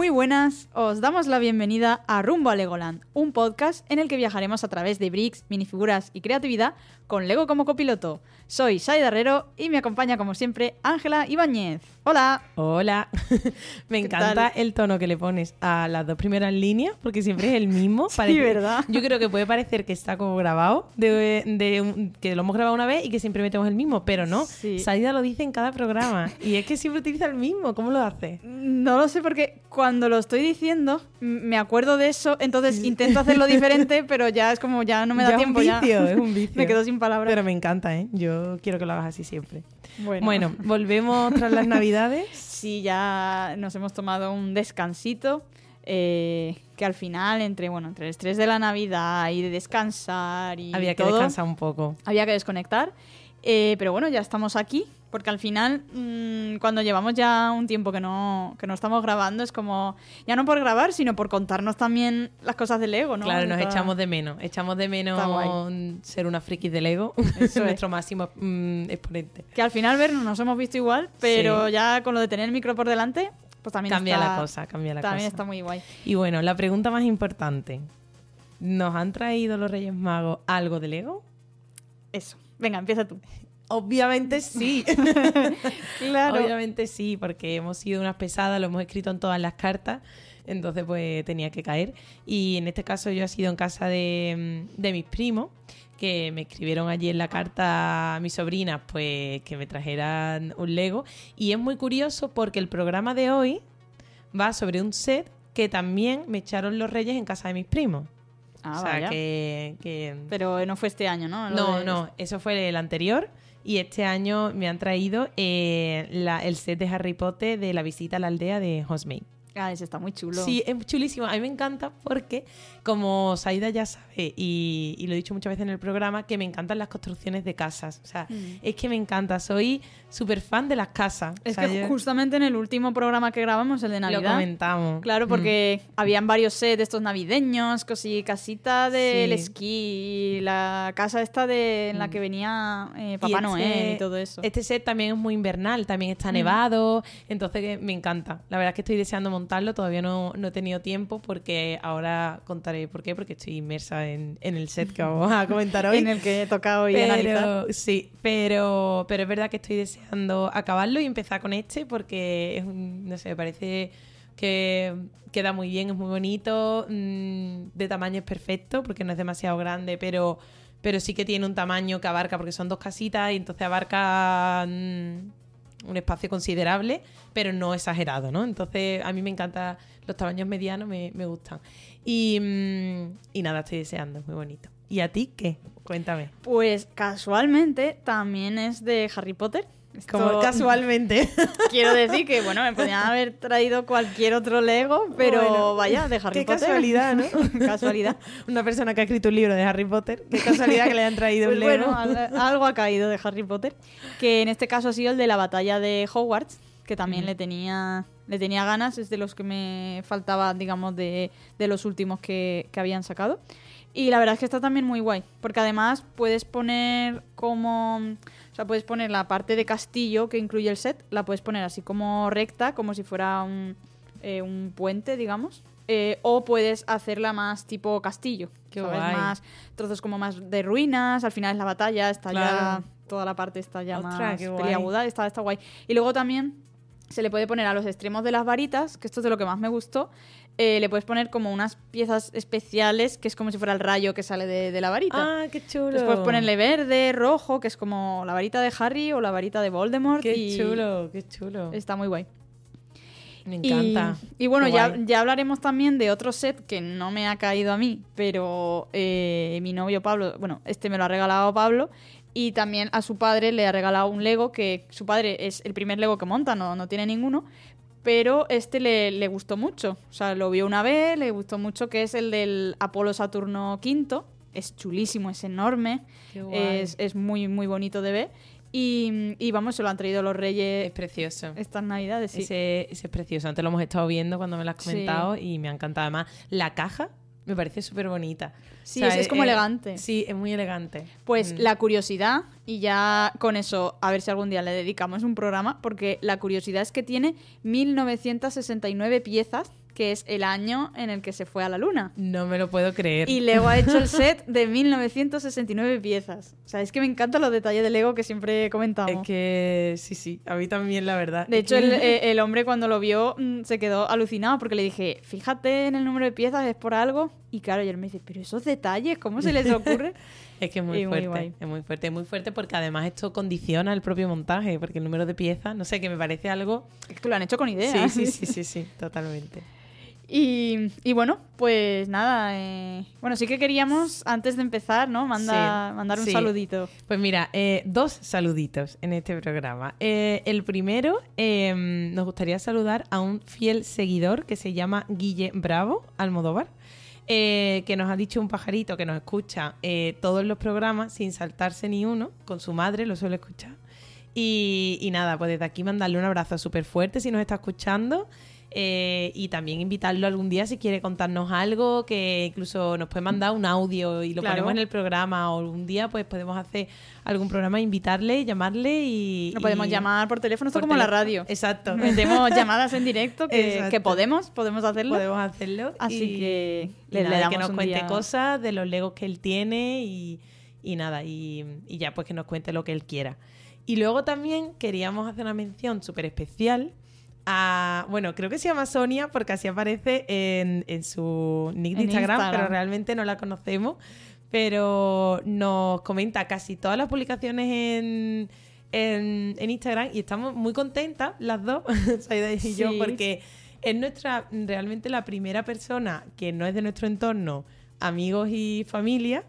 Muy buenas, os damos la bienvenida a Rumbo a Legoland, un podcast en el que viajaremos a través de bricks, minifiguras y creatividad con Lego como copiloto. Soy Saida Herrero y me acompaña como siempre Ángela Ibáñez. Hola. Hola. me encanta el tono que le pones a las dos primeras líneas porque siempre es el mismo. sí, ¿verdad? Yo creo que puede parecer que está como grabado, de, que lo hemos grabado una vez y que siempre metemos el mismo, pero no. Saida lo dice en cada programa y es que siempre utiliza el mismo. ¿Cómo lo hace? No lo sé porque cuando lo estoy diciendo me acuerdo de eso, entonces intento hacerlo diferente, pero ya es como ya no me da tiempo. Es un vicio, es un vicio. me quedo sin palabras. Pero me encanta, ¿eh? Yo quiero que lo hagas así siempre. Bueno, volvemos tras las navidades. Sí, ya nos hemos tomado un descansito. Eh, que al final, entre bueno, entre el estrés de la Navidad y de descansar y. Había que descansar un poco. Había que desconectar. Eh, pero bueno, ya estamos aquí porque al final, mm, cuando llevamos ya un tiempo que no, que no estamos grabando, es como, ya no por grabar, sino por contarnos también las cosas del Lego, ¿no? Claro, nos echamos de menos. Echamos de menos ser una friki de Lego, es nuestro máximo mm, exponente. Que al final, ver, nos hemos visto igual, pero ya con lo de tener el micro por delante, pues también cambia la cosa, cambia la cosa. También está muy guay. Y bueno, la pregunta más importante. ¿Nos han traído los Reyes Magos algo de Lego? Eso. Venga, empieza tú. Obviamente sí. claro. Obviamente sí, porque hemos sido unas pesadas, lo hemos escrito en todas las cartas, entonces pues tenía que caer. Y en este caso yo he sido en casa de, de mis primos, que me escribieron allí en la carta a mis sobrinas, pues que me trajeran un Lego. Y es muy curioso porque el programa de hoy va sobre un set que también me echaron los reyes en casa de mis primos. Ah, o sea, que, Pero no fue este año, ¿no? no, no, eso fue el anterior. Y este año me han traído eh, el set de Harry Potter de la visita a la aldea de Hogsmeade. Ah, ese está muy chulo. Sí, es chulísimo. A mí me encanta porque, como Saida ya sabe, y, lo he dicho muchas veces en el programa, que me encantan las construcciones de casas. O sea, mm. es que me encanta. Soy súper fan de las casas. Es que justamente en el último programa que grabamos, el de Navidad. Lo comentamos. Claro, porque mm. habían varios sets estos navideños, cosí, casita del esquí, la casa esta de, en la mm. que venía eh, Papá este Noel y todo eso. Este set también es muy invernal, también está nevado. Entonces, me encanta. La verdad es que estoy deseando montarlo, todavía no, he tenido tiempo porque ahora contaré por qué, porque estoy inmersa en, el set que vamos a comentar hoy. en el que he tocado y pero, Sí, pero, pero es verdad que estoy deseando acabarlo y empezar con este porque es no sé, me parece que queda muy bien, es muy bonito, mm, de tamaño es perfecto porque no es demasiado grande, pero pero sí que tiene un tamaño que abarca, porque son dos casitas y entonces abarca mm, un espacio considerable, pero no exagerado, ¿no? Entonces, a mí me encantan los tamaños medianos, me, gustan. Y, mm, y nada, estoy deseando, es muy bonito. ¿Y a ti qué? Cuéntame. Pues casualmente también es de Harry Potter. Como casualmente. Quiero decir que, bueno, me podrían haber traído cualquier otro Lego, pero vaya, de Harry qué Potter. casualidad, ¿no? casualidad. Una persona que ha escrito un libro de Harry Potter. Qué casualidad que le hayan traído pues un Lego. Bueno, algo ha caído de Harry Potter. Que en este caso ha sido el de la batalla de Hogwarts, que también le tenía le tenía ganas. Es de los que me faltaba, digamos, de, de los últimos que, que habían sacado. Y la verdad es que está también muy guay, porque además puedes poner como sea, puedes poner la parte de castillo que incluye el set, la puedes poner así como recta, como si fuera un, eh, un puente, digamos. Eh, o puedes hacerla más tipo castillo, que. Más trozos como más de ruinas, al final es la batalla, está ya toda la parte está ya más peliaguda, está, está guay. Y luego también se le puede poner a los extremos de las varitas, que esto es de lo que más me gustó, eh, le puedes poner como unas piezas especiales, que es como si fuera el rayo que sale de, la varita. Ah, qué chulo. Después ponerle verde, rojo, que es como la varita de Harry o la varita de Voldemort. Qué chulo, qué chulo. Está muy guay. Me encanta. Y, bueno, ya, ya, hablaremos también de otro set que no me ha caído a mí, pero eh, mi novio Pablo, bueno, este me lo ha regalado Pablo. Y también a su padre le ha regalado un Lego que su padre es el primer Lego que monta, no, no tiene ninguno pero este le, gustó mucho. O sea, lo vio una vez, le gustó mucho, que es el del Apolo Saturno V. Es chulísimo, es enorme, es, es, muy, muy bonito de ver. Y, y, vamos, se lo han traído los reyes. Es precioso. Estas navidades, sí. Ese, ese es precioso. Antes lo hemos estado viendo cuando me lo has comentado y me ha encantado. Además, la caja me parece súper bonita. Sí, es, como elegante. Sí, es muy elegante. Pues mm. la curiosidad, y ya con eso, a ver si algún día le dedicamos un programa, porque la curiosidad es que tiene 1969 piezas que es el año en el que se fue a la luna. No me lo puedo creer. Y Lego ha hecho el set de 1969 piezas. O sea, es que me encantan los detalles de Lego que siempre comentamos. Es que sí, sí, a mí también la verdad. De hecho, el, eh, el hombre cuando lo vio mm, se quedó alucinado porque le dije, fíjate en el número de piezas, es por algo. Y claro, y él me dice, pero esos detalles, ¿cómo se les ocurre? Es que es muy fuerte, es muy fuerte, es muy fuerte porque además esto condiciona el propio montaje, porque el número de piezas, no sé, que me parece algo... es que lo han hecho con idea. Sí, sí, sí, sí, sí, totalmente. Y, y bueno, pues nada. eh, bueno, sí que queríamos, antes de empezar, ¿no? Manda, Sí, mandar un sí. saludito. Pues mira, eh, dos saluditos en este programa. Eh, el primero, eh, nos gustaría saludar a un fiel seguidor que se llama Guille Bravo Almodóvar, eh, que nos ha dicho un pajarito que nos escucha eh, todos los programas sin saltarse ni uno, con su madre lo suele escuchar. Y, y nada, pues desde aquí mandarle un abrazo súper fuerte si nos está escuchando. Eh, y también invitarlo algún día si quiere contarnos algo, que incluso nos puede mandar un audio y lo Claro. ponemos en el programa. O un día pues podemos hacer algún programa, invitarle, llamarle y... Lo podemos y- llamar por teléfono, esto por como la radio. Exacto. Metemos llamadas en directo que, podemos, podemos hacerlo. Podemos hacerlo. Así y- que le- le damos que nos cuente día- cosas de los legos que él tiene y, y nada, y, y ya pues que nos cuente lo que él quiera. Y luego también queríamos hacer una mención súper especial a, bueno, creo que se llama Sonia porque así aparece en, en su nick de Instagram, Instagram. pero realmente no la conocemos. Pero nos comenta casi todas las publicaciones en, en, en Instagram y estamos muy contentas las dos, Saida y yo, Sí. porque es nuestra, realmente la primera persona que no es de nuestro entorno, amigos y familia,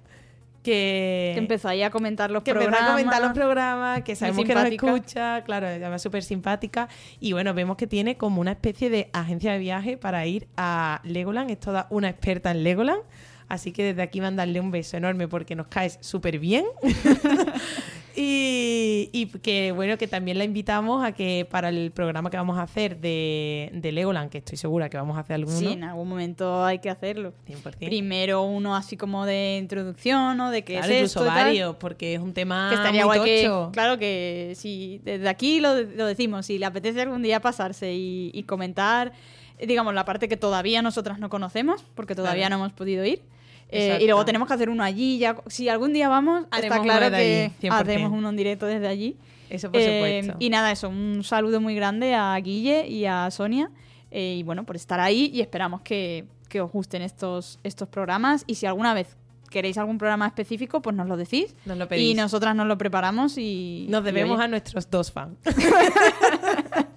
que, Que empezáis a comentar los que empezó programas. a comentar los programas, que sabemos que nos escucha, claro, además súper simpática. Y bueno, vemos que tiene como una especie de agencia de viaje para ir a Legoland. Es toda una experta en Legoland. Así que desde aquí mandarle un beso enorme porque nos caes súper bien. y, y que bueno, que también la invitamos a que para el programa que vamos a hacer de, de Legoland, que estoy segura que vamos a hacer alguno, Sí, en algún momento hay que hacerlo. 100%. Primero uno así como de introducción, ¿no? De qué Claro, es incluso esto varios, porque es un tema que estaría muy guay que, claro que si desde aquí lo, lo decimos, si le apetece algún día pasarse y, y comentar, digamos, la parte que todavía nosotras no conocemos, porque todavía Claro. no hemos podido ir. Eh, y luego tenemos que hacer uno allí. Ya, si algún día vamos, Haremos está claro que allí, 100%. hacemos uno en directo desde allí. Eso por Eh, supuesto. y nada, eso, un saludo muy grande a Guille y a Sonia. eh, y bueno, por estar ahí y esperamos que, que os gusten estos, estos programas. Y si alguna vez queréis algún programa específico, pues nos lo decís. Nos lo pedís. Y nosotras nos lo preparamos y... Nos debemos a nuestros dos fans.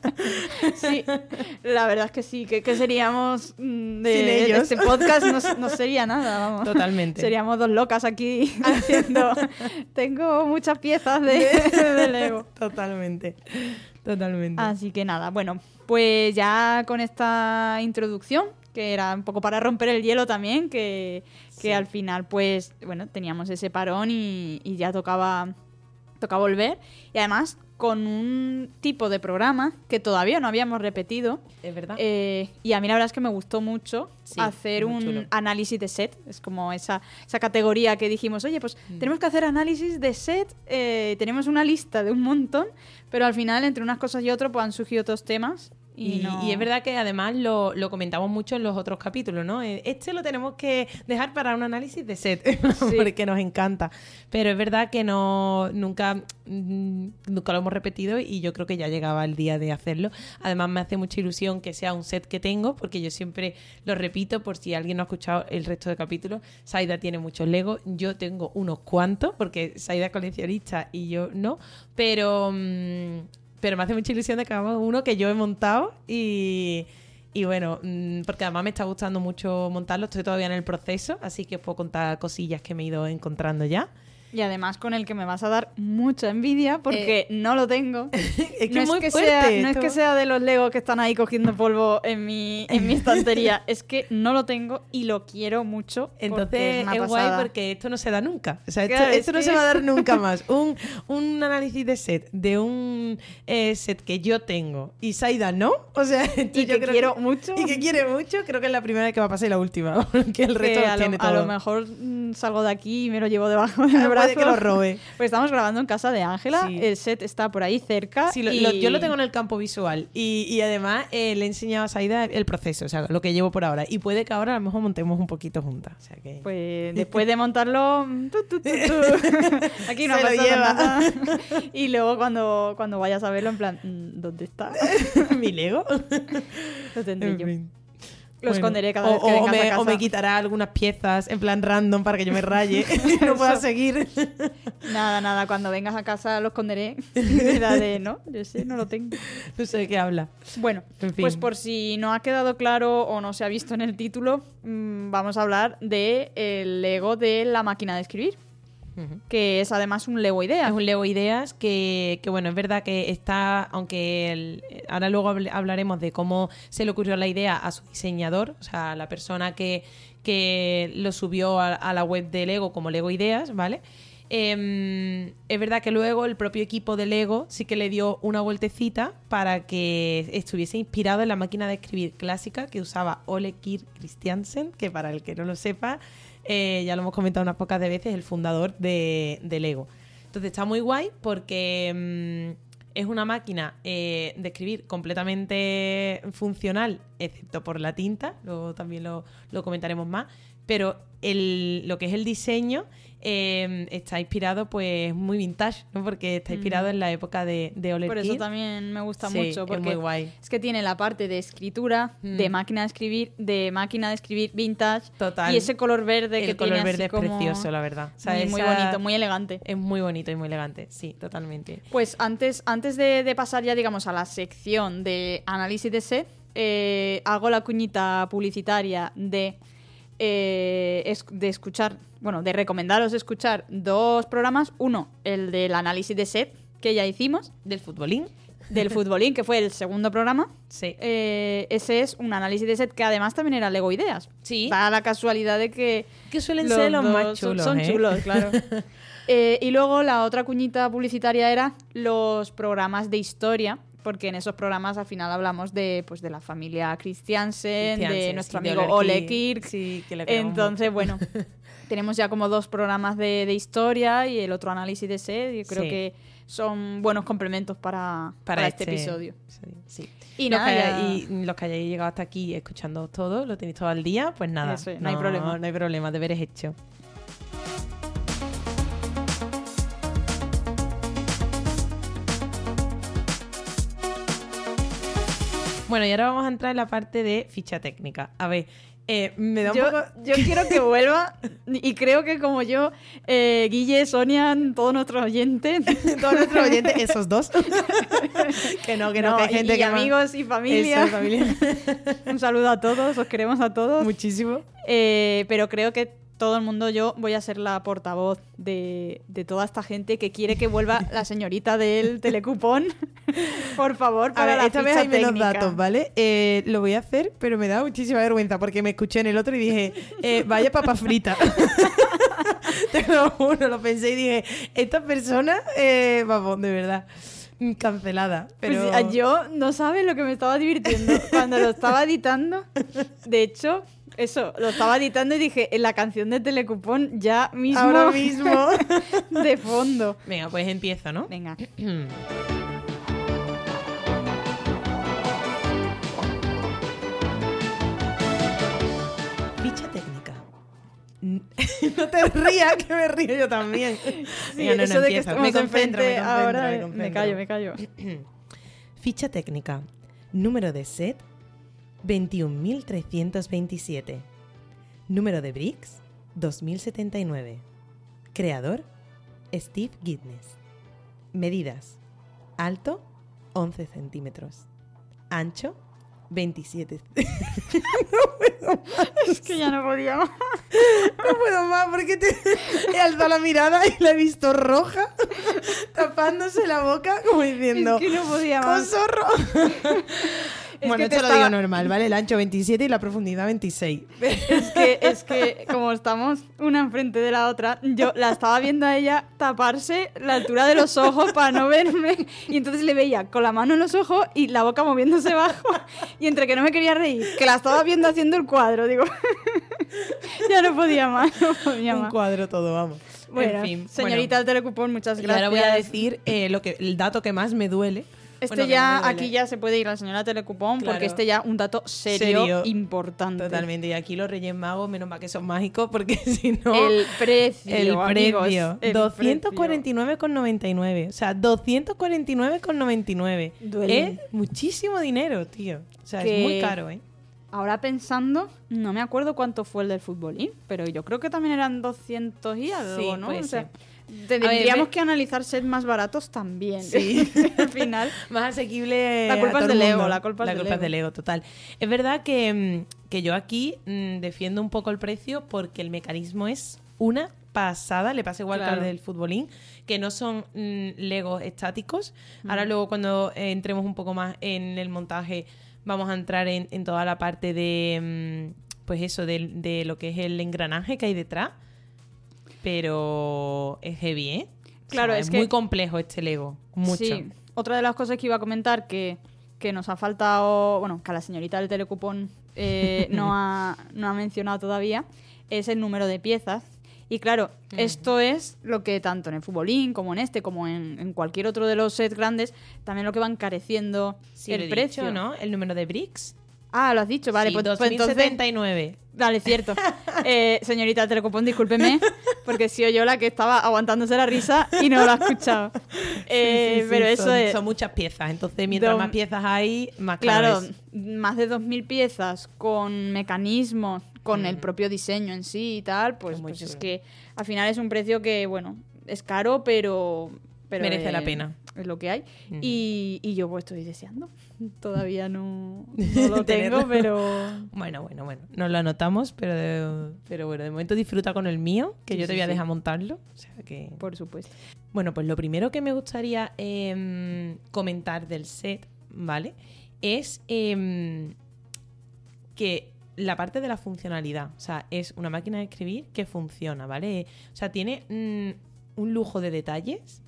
Sí, la verdad es que sí, que, que seríamos mm, de, Sin de ellos. este podcast no, no sería nada, vamos. Totalmente. Seríamos dos locas aquí diciendo, tengo muchas piezas de, de Lego. Totalmente. Totalmente. Así que nada, bueno, pues ya con esta introducción, que era un poco para romper el hielo también, que, que Sí. al final pues, bueno, teníamos ese parón y, y ya tocaba, tocaba volver. Y además con un tipo de programa que todavía no habíamos repetido. es verdad. eh, y a mí la verdad es que me gustó mucho Sí, hacer un chulo. análisis de set. Es como esa, esa categoría que dijimos, oye, pues Mm. tenemos que hacer análisis de set. eh, tenemos una lista de un montón, pero al final entre unas cosas y otras pues han surgido otros temas. Y, Y, no- y es verdad que además lo, lo comentamos mucho en los otros capítulos, ¿no? Eh, Este lo tenemos que dejar para un análisis de set, porque nos encanta. Pero es verdad que no nunca, mm, nunca lo hemos repetido y yo creo que ya llegaba el día de hacerlo. Además me hace mucha ilusión que sea un set que tengo, porque yo siempre lo repito por si alguien no ha escuchado el resto de capítulos. Saida tiene muchos Legos, yo tengo unos cuantos, porque Saida es coleccionista y yo no. Pero... mm, pero me hace mucha ilusión de que hagamos uno que yo he montado y, y bueno, mm, porque además me está gustando mucho montarlo, estoy todavía en el proceso, así que os puedo contar cosillas que me he ido encontrando ya. Y además con el que me vas a dar mucha envidia porque no lo tengo. es que no es muy que fuerte. sea, no es que sea de los Legos que están ahí cogiendo polvo en mi, en mi estantería, es que no lo tengo y lo quiero mucho. Entonces es, guay porque esto no se da nunca. O sea, esto, Claro, es esto no que- se va a dar nunca más. Un, un análisis de set de un eh, set que yo tengo y Saida no. O sea, esto Y yo que creo quiero mucho. Y que quiere mucho, creo que es la primera vez que va a pasar y la última. Porque el resto a, tiene lo, a lo mejor mm, salgo de aquí y me lo llevo debajo del Ah, brazo puede que lo robe. Pues estamos grabando en casa de Ángela, Sí. el set está por ahí cerca. Sí, lo- y- lo- yo lo tengo en el campo visual y, y además eh, le he enseñado a Saida el proceso, o sea, lo que llevo por ahora. Y puede que ahora a lo mejor montemos un poquito juntas. O sea que... Pues después de montarlo, tu, tu, tu, tu. aquí no Se lo pasa lleva. nada. Y luego cuando, cuando vayas a verlo, en plan, mm, ¿dónde está? mi Lego. Lo tendré En yo. fin. Lo Bueno, esconderé cada o, vez que o vengas me, a casa. o me quitará algunas piezas en plan random para que yo me raye y no pueda seguir. Nada, nada, cuando vengas a casa lo esconderé. Me da de, no, yo sé, no lo tengo. No sé de qué habla. Bueno, En fin. pues por si no ha quedado claro o no se ha visto en el título, mm, vamos a hablar de el Lego de la máquina de escribir, que es además un Lego Es Idea. un Lego Ideas que, que, bueno, es verdad que está, aunque el- ahora luego habl- hablaremos de cómo se le ocurrió la idea a su diseñador, o sea, la persona que, que lo subió a, a la web de Lego como Lego Ideas, ¿vale? Em, es verdad que luego el propio equipo de Lego sí que le dio una vueltecita para que estuviese inspirado en la máquina de escribir clásica que usaba Ole Kirk Christiansen, que para el que no lo sepa, eh, ya lo hemos comentado unas pocas de veces, el fundador de, de Lego. Entonces está muy guay porque mm, es una máquina eh, de escribir completamente funcional, excepto por la tinta, luego también lo, lo comentaremos más, pero el, lo que es el diseño eh, está inspirado pues muy vintage, ¿no? porque está inspirado en la época de, de Ole Por eso también me gusta Sí, mucho, es porque muy guay. es que tiene la parte de escritura, Mm. de máquina de escribir, de máquina de escribir vintage, Total. y ese color verde que el color tiene verde así es como- precioso, la verdad. O sea, muy, bonito, muy elegante. Es muy bonito y muy elegante, sí, totalmente. Pues antes, antes de, de pasar ya, digamos, a la sección de análisis de set, eh, hago la cuñita publicitaria de, eh, es- de escuchar, bueno, de recomendaros escuchar dos programas. Uno, el del análisis de set, que ya hicimos, Del futbolín, del futbolín, que fue el segundo programa. sí. Eh, ese es un análisis de set que además también era Lego Ideas. Sí. Da la casualidad de que que suelen ser los más son- chulos. Son, ¿eh? chulos, claro. Eh, y luego la otra cuñita publicitaria era los programas de historia, porque en esos programas al final hablamos de, pues, de la familia Christiansen, de nuestro sí, amigo Ole Ole Kirk. Kirk. Sí, que le queremos Entonces, bueno, tenemos ya como dos programas de, de historia y el otro análisis de set. Y creo Sí. que son buenos complementos para, para, este, episodio. Sí, sí. Y los, ya- y los que hayáis llegado hasta aquí escuchando todo, lo tenéis todo al día, pues nada. No hay problema. No hay problema, deberes hecho. Bueno, y ahora vamos a entrar en la parte de ficha técnica. A ver, eh, me da un Yo, poco... yo quiero que vuelva y creo que como yo, eh, Guille, Sonia, todos nuestros oyentes, Todos nuestros oyentes, esos dos. que no, que no, que hay gente y que amigos y familia. Eso, familia. Un saludo a todos, os queremos a todos. Muchísimo. Eh, pero creo que todo el mundo, yo voy a ser la portavoz de, de toda esta gente que quiere que vuelva la señorita del telecupón. Por favor, A para ver, la esta vez hay menos datos, ¿vale? Eh, lo voy a hacer, pero me da muchísima vergüenza porque me escuché en el otro y dije, eh, vaya papa frita. Te lo juro, lo pensé y dije, esta persona, eh, vamos, de verdad, cancelada. Pero Pues, ah, yo no sabes lo que me estaba divirtiendo cuando lo estaba editando. De hecho, eso, lo estaba editando y dije, en la canción de Telecupón ya mismo, ahora mismo. de fondo. Venga, pues empiezo, ¿no? Venga. Ficha técnica. no te rías, que me río yo también. Sí, Venga, no, no, eso de que estamos me concentro, me concentro, ahora, me eh, me concentro. callo, me callo. Ficha técnica. Número de set 21.327. Número de bricks 2079. Creador Steve Giddens. Medidas. Alto 11 centímetros. Ancho 27. Es que ya no podía más. No puedo más porque te he alzado la mirada y la he visto roja, tapándose la boca como diciendo, Es que no podía ¡con más. zorro! Es bueno, esto lo estaba- digo normal, ¿vale? El ancho 27 y la profundidad 26. Es que, es que como estamos una enfrente de la otra, yo la estaba viendo a ella taparse la altura de los ojos para no verme. Y entonces le veía con la mano en los ojos y la boca moviéndose bajo. Y entre que no me quería reír, que la estaba viendo haciendo el cuadro, digo. ya no podía más, no podía Un más. cuadro todo, vamos. Bueno, en fin, señorita bueno. del Telecupón, muchas Y gracias. ahora voy a decir eh, lo que, el dato que más me duele. Este Bueno, ya, no aquí ya se puede ir la señora Telecupón Claro. porque este ya un dato serio, Serio. importante. Totalmente. Y aquí los Reyes Magos, menos mal que son mágicos, porque si no. El precio, el precio. el 249,99. O sea, 249,99. Duele. Es muchísimo dinero, tío. O sea, Que- es muy caro, ¿eh? Ahora pensando, no me acuerdo cuánto fue el del futbolín, pero yo creo que también eran 200 y algo, Sí, ¿no? puede O sea, ser. Tendríamos que analizar sets más baratos también. Sí. Al final. Más asequible. La culpa a es todo del ego, la culpa es del es ego. del ego, total. Es verdad que, mm, que yo aquí mm, defiendo un poco el precio porque el mecanismo es una pasada. Le pasa igual que al del futbolín, que no son mm, legos estáticos. Ahora, luego, cuando eh, entremos un poco más en el montaje, vamos a entrar en, en toda la parte de. mm, pues eso, de, de lo que es el engranaje que hay detrás. Pero es heavy, ¿eh? O Claro, sea, es es que- muy complejo este Lego. Mucho. Sí. Otra de las cosas que iba a comentar que, que nos ha faltado, bueno, que a la señorita del telecupón eh, no, ha, no ha mencionado todavía, es el número de piezas. Y claro, esto es lo que tanto en el futbolín como en este, como en, en cualquier otro de los sets grandes, también lo que va encareciendo Sí, el lo he precio. dicho, ¿no? El número de bricks. Ah, lo has dicho, vale, Sí, pues, pues entonces... 2079. Vale, cierto. Eh, señorita del telecupón, discúlpeme, porque he sido yo la que estaba aguantándose la risa y no lo ha escuchado. Eh, Sí, sí, sí, pero eso son, es... son muchas piezas. Entonces, mientras más piezas hay, más claro, Claro, más de 2.000 piezas con mecanismos, con Mm. el propio diseño en sí y tal, pues, Es pues es que al final es un precio que, bueno, es caro, pero... pero Merece la pena. Es lo que hay. Ujú. y, y yo pues estoy deseando. Todavía no, no lo tengo, pero... Bueno, bueno, bueno. Nos lo anotamos, pero, de- pero bueno, de momento disfruta con el mío, que Sí, yo te sí, voy a sí. dejar montarlo. O sea que... Por supuesto. Bueno, pues lo primero que me gustaría em, comentar del set, ¿vale? Es em, que la parte de la funcionalidad, o sea, es una máquina de escribir que funciona, ¿vale? O sea, tiene mm, un lujo de detalles,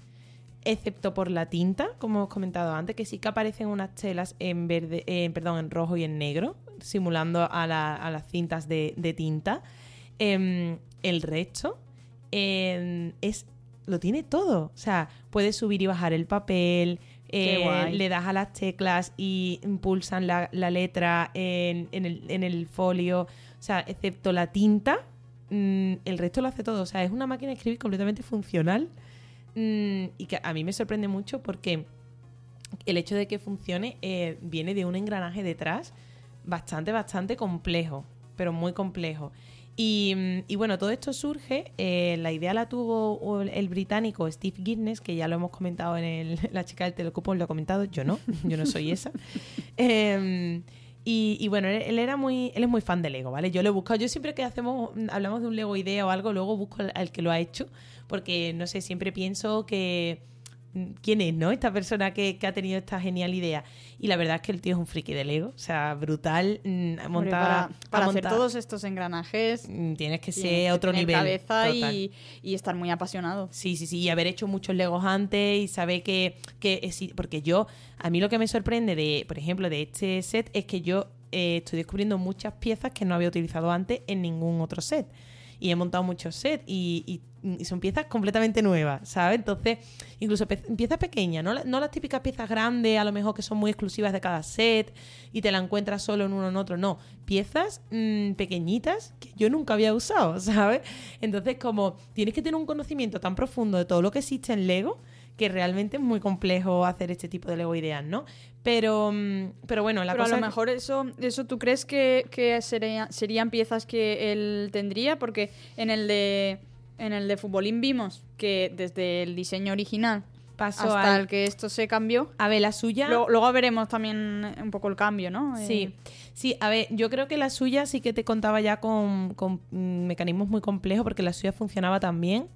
excepto por la tinta, como hemos comentado antes, que sí que aparecen unas telas en verde, eh, perdón, en rojo y en negro, simulando a, la- a las cintas de, de tinta. Em, el resto em, es lo tiene todo. O sea, puedes subir y bajar el papel, eh, le das a las teclas y impulsan la, la letra en, en el, en el folio. O sea, excepto la tinta, mm, el resto lo hace todo. O sea, es una máquina de escribir completamente funcional mm, y que a mí me sorprende mucho porque el hecho de que funcione eh, viene de un engranaje detrás bastante, bastante complejo, pero muy complejo. Y, mm, y bueno, todo esto surge, eh, la idea la tuvo el británico Steve Guinness, que ya lo hemos comentado en el, la chica del telecupón, lo ha comentado, yo no, yo no soy esa. Em, y, y bueno, él, era muy, él es muy fan de Lego, ¿vale? Yo lo he buscado, yo siempre que hacemos, hablamos de un Lego idea o algo, luego busco al, al que lo ha hecho, porque no sé, siempre pienso que quién es, ¿no? Esta persona que, que ha tenido esta genial idea. Y la verdad es que el tío es un friki de Lego, o sea, brutal, mm, Hombre, monta, para ha para hacer montado- todos estos engranajes Mm, Tienes que tienes ser a otro nivel. cabeza y, y estar muy apasionado. Sí, sí, sí, y haber hecho muchos Legos antes y saber que, que porque yo, a mí lo que me sorprende de, por ejemplo, de este set es que yo eh, estoy descubriendo muchas piezas que no había utilizado antes en ningún otro set. Y he montado muchos sets y son piezas completamente nuevas, ¿sabes? Entonces, incluso piezas pequeñas, ¿no? La- no las típicas piezas grandes, a lo mejor que son muy exclusivas de cada set y te la encuentras solo en uno en otro, no. Piezas mm, pequeñitas que yo nunca había usado, ¿sabes? Entonces, como tienes que tener un conocimiento tan profundo de todo lo que existe en Lego, que realmente es muy complejo hacer este tipo de Lego ideas, ¿no? Pero, mm, pero bueno, la Pero a cosa lo es- mejor eso, eso tú crees que, que sería- serían piezas que él tendría, porque en el de en el de futbolín vimos que desde el diseño original pasó hasta al- el que esto se cambió. A ver, la suya... Luego, luego veremos también un poco el cambio, ¿no? Eh, Sí, sí, a ver, yo creo que la suya sí que te contaba ya con, con, mm, mecanismos muy complejos porque la suya funcionaba también.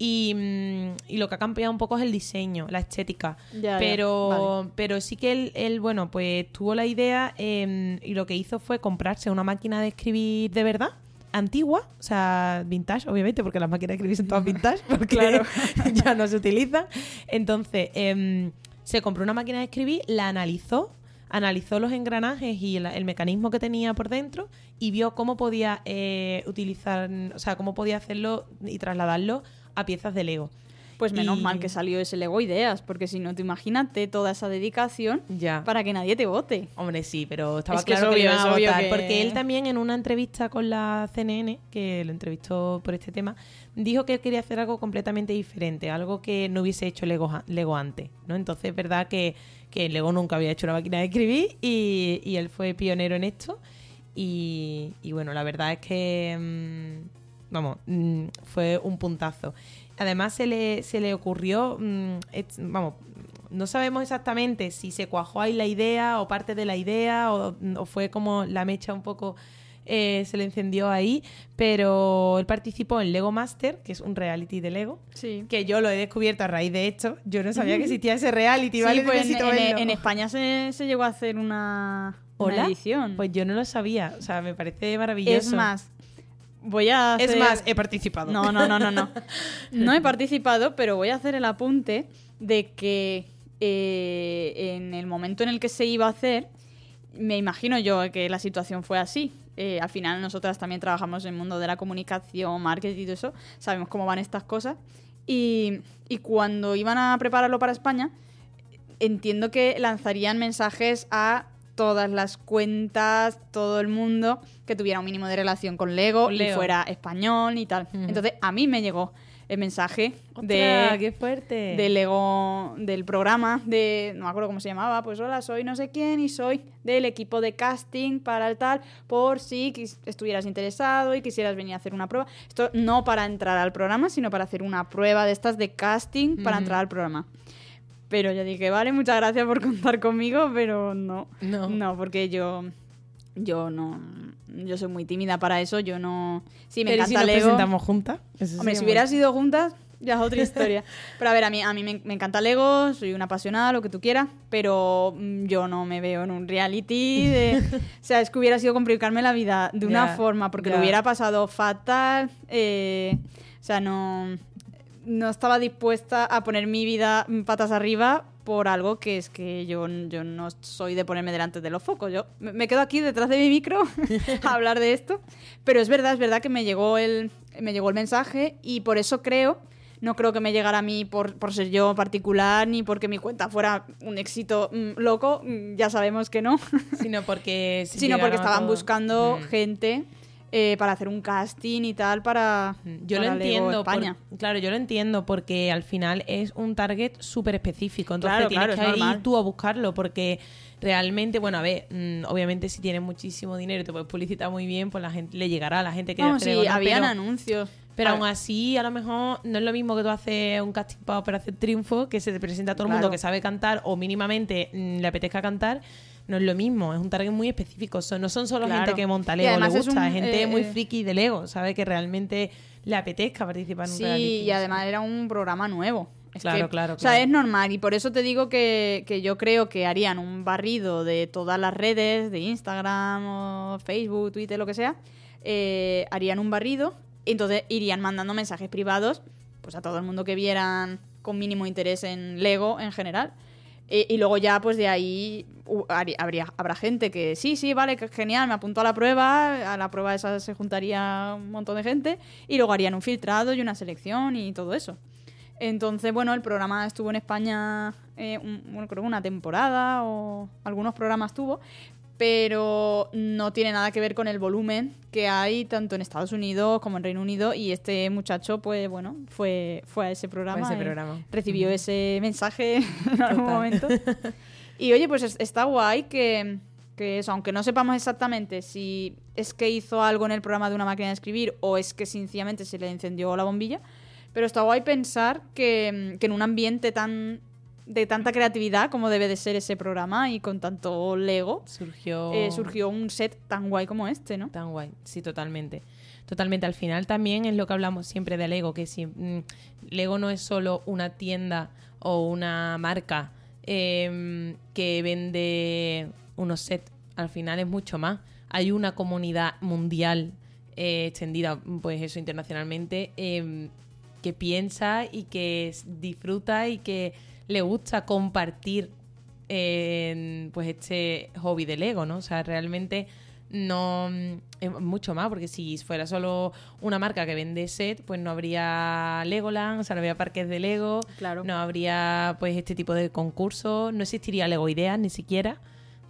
Y, mm, y lo que ha cambiado un poco es el diseño, la estética. Ya, ya, pero, vale. pero sí que él, él, bueno, pues tuvo la idea em, y lo que hizo fue comprarse una máquina de escribir de verdad, antigua, o sea, vintage, obviamente, porque las máquinas de escribir son todas vintage, porque Claro. ya no se utilizan. Entonces, em, se compró una máquina de escribir, la analizó, analizó los engranajes y el, el mecanismo que tenía por dentro y vio cómo podía eh, utilizar, o sea, cómo podía hacerlo y trasladarlo a piezas de Lego. Pues menos Y- mal que salió ese Lego Ideas, porque si no, te imagínate toda esa dedicación Ya. para que nadie te vote. Hombre, sí, pero estaba Es que claro que, iban a votar. que- Porque él también en una entrevista con la CNN, que lo entrevistó por este tema, dijo que él quería hacer algo completamente diferente, algo que no hubiese hecho Lego, Lego antes, ¿no? Entonces es verdad que, que Lego nunca había hecho una máquina de escribir y, y él fue pionero en esto. Y, y bueno, la verdad es que, mm, vamos, mm, fue un puntazo. Además se le, se le ocurrió, mm, vamos, no sabemos exactamente si se cuajó ahí la idea o parte de la idea o, o fue como la mecha un poco eh, se le encendió ahí, pero él participó en Lego Master, que es un reality de Lego, Sí. que yo lo he descubierto a raíz de esto. Yo no sabía que existía ese reality, Sí, ¿vale? pues en, en- España se, se llegó a hacer una, una ¿Hola? edición. Pues yo no lo sabía, o sea, me parece maravilloso. es más, voy a hacer... Es más, he participado. No, no, no, no, no. No he participado, pero voy a hacer el apunte de que eh, en el momento en el que se iba a hacer, me imagino yo que la situación fue así. Eh, al final nosotras también trabajamos en el mundo de la comunicación, marketing y todo eso, sabemos cómo van estas cosas. Y, y cuando iban a prepararlo para España, entiendo que lanzarían mensajes a todas las cuentas, todo el mundo que tuviera un mínimo de relación con Lego, Con y Lego. fuera español y tal. Entonces, a mí me llegó el mensaje ¡Ostras, de, qué fuerte! de Lego, del programa, de, no me acuerdo cómo se llamaba, pues hola, soy no sé quién y soy del equipo de casting para el tal, por si estuvieras interesado y quisieras venir a hacer una prueba. Esto no para entrar al programa, sino para hacer una prueba de estas de casting para entrar al programa. Pero yo dije, vale, muchas gracias por contar conmigo, pero no. No. No, porque yo yo no yo soy muy tímida para eso, yo no sí me Pero ¿y si encanta nos Lego. presentamos juntas? Hombre, si muy- hubieras ido juntas, ya es otra historia. pero a ver, a mí, a mí me, me encanta Lego, soy una apasionada, lo que tú quieras, pero mm, yo no me veo en un reality. De... o sea, es que hubiera sido complicarme la vida de una forma, porque ya. lo hubiera pasado fatal. eh, o sea, no, no estaba dispuesta a poner mi vida mm, patas arriba por algo que es que yo, yo no soy de ponerme delante de los focos. Yo me quedo aquí detrás de mi micro a hablar de esto. Pero es verdad, es verdad que me llegó el, me llegó el mensaje y por eso creo, no creo que me llegara a mí por, por ser yo particular ni porque mi cuenta fuera un éxito mm, loco, mm, ya sabemos que no, Sino porque... si sino porque estaban todo- buscando Mm. gente eh, para hacer un casting y tal para, Yo para lo Lego entiendo. por- España. claro, yo lo entiendo porque al final es un target súper específico. Entonces Claro, tienes claro, que ir tú a buscarlo porque realmente, bueno, a ver, mm, obviamente si tienes muchísimo dinero y te puedes publicitar muy bien, pues la gente le llegará a la gente que No, hace sí, habían Pero- anuncios. Pero aún así, a lo mejor no es lo mismo que tú haces un casting para Operación Triunfo, que se te presenta a todo el mundo que sabe cantar o mínimamente mm, le apetezca cantar. No es lo mismo, es un target muy específico. Son- no son solo Claro. gente que monta Lego, le gusta, un, es gente eh, muy eh, friki de Lego, sabe que realmente le apetezca participar en un Sí, reality. y además era un programa nuevo. Es Claro, que, claro, O sea, claro. es normal y por eso te digo que, que yo creo que harían un barrido de todas las redes, de Instagram o Facebook, Twitter, lo que sea. eh, harían un barrido y entonces irían mandando mensajes privados pues a todo el mundo que vieran con mínimo interés en Lego en general. Y luego ya, pues de ahí habría, habrá gente que sí, sí, vale, que genial, me apunto a la prueba, a la prueba esa se juntaría un montón de gente y luego harían un filtrado y una selección y todo eso. Entonces, bueno, el programa estuvo en España, eh, un- creo que una temporada o algunos programas tuvo, pero no tiene nada que ver con el volumen que hay tanto en Estados Unidos como en Reino Unido y este muchacho, pues bueno, fue, fue a ese programa. ese eh, programa. Recibió ese mensaje en algún Total. momento. Y oye, pues es- está guay que, que eso, aunque no sepamos exactamente si es que hizo algo en el programa de una máquina de escribir o es que sencillamente se le encendió la bombilla, pero está guay pensar que, que en un ambiente tan de tanta creatividad como debe de ser ese programa y con tanto Lego, Surgió... eh, surgió un set tan guay como este, ¿no? Tan guay, sí, totalmente. Totalmente. Al final también es lo que hablamos siempre de Lego, que si mm, Lego no es solo una tienda o una marca em, que vende unos sets, al final es mucho más. Hay una comunidad mundial eh, extendida, pues eso, internacionalmente, em, que piensa y que disfruta y que le gusta compartir pues este hobby de Lego, ¿no? O sea, realmente no mm, es mucho más, porque si fuera solo una marca que vende set, pues no habría Legoland, o sea, no habría parques de Lego, Claro. no habría pues este tipo de concursos, no existiría Lego Ideas ni siquiera,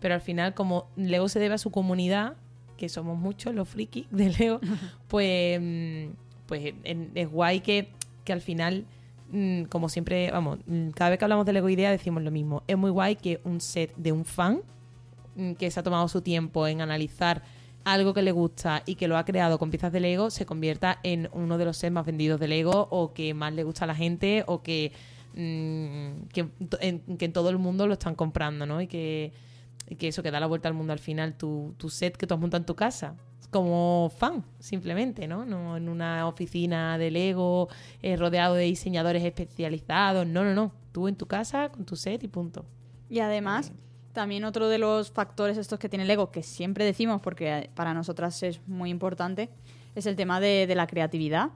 pero al final como Lego se debe a su comunidad, que somos muchos los frikis de Lego, pues, mm, pues es guay que, que al final, como siempre, vamos, mm, cada vez que hablamos de Lego Ideas decimos lo mismo, es muy guay que un set de un fan mm, que se ha tomado su tiempo en analizar algo que le gusta y que lo ha creado con piezas de Lego se convierta en uno de los sets más vendidos de Lego o que más le gusta a la gente o que, mm, que, en, que todo el mundo lo están comprando, ¿no? Y que, que eso, que da la vuelta al mundo al final, tu, tu set que tú has montado en tu casa. Como fan, simplemente, ¿no? No en una oficina de Lego eh, rodeado de diseñadores especializados. No, no, no. Tú en tu casa con tu set y punto. Y además, también otro de los factores estos que tiene Lego, que siempre decimos porque para nosotras es muy importante, es el tema de, de la creatividad.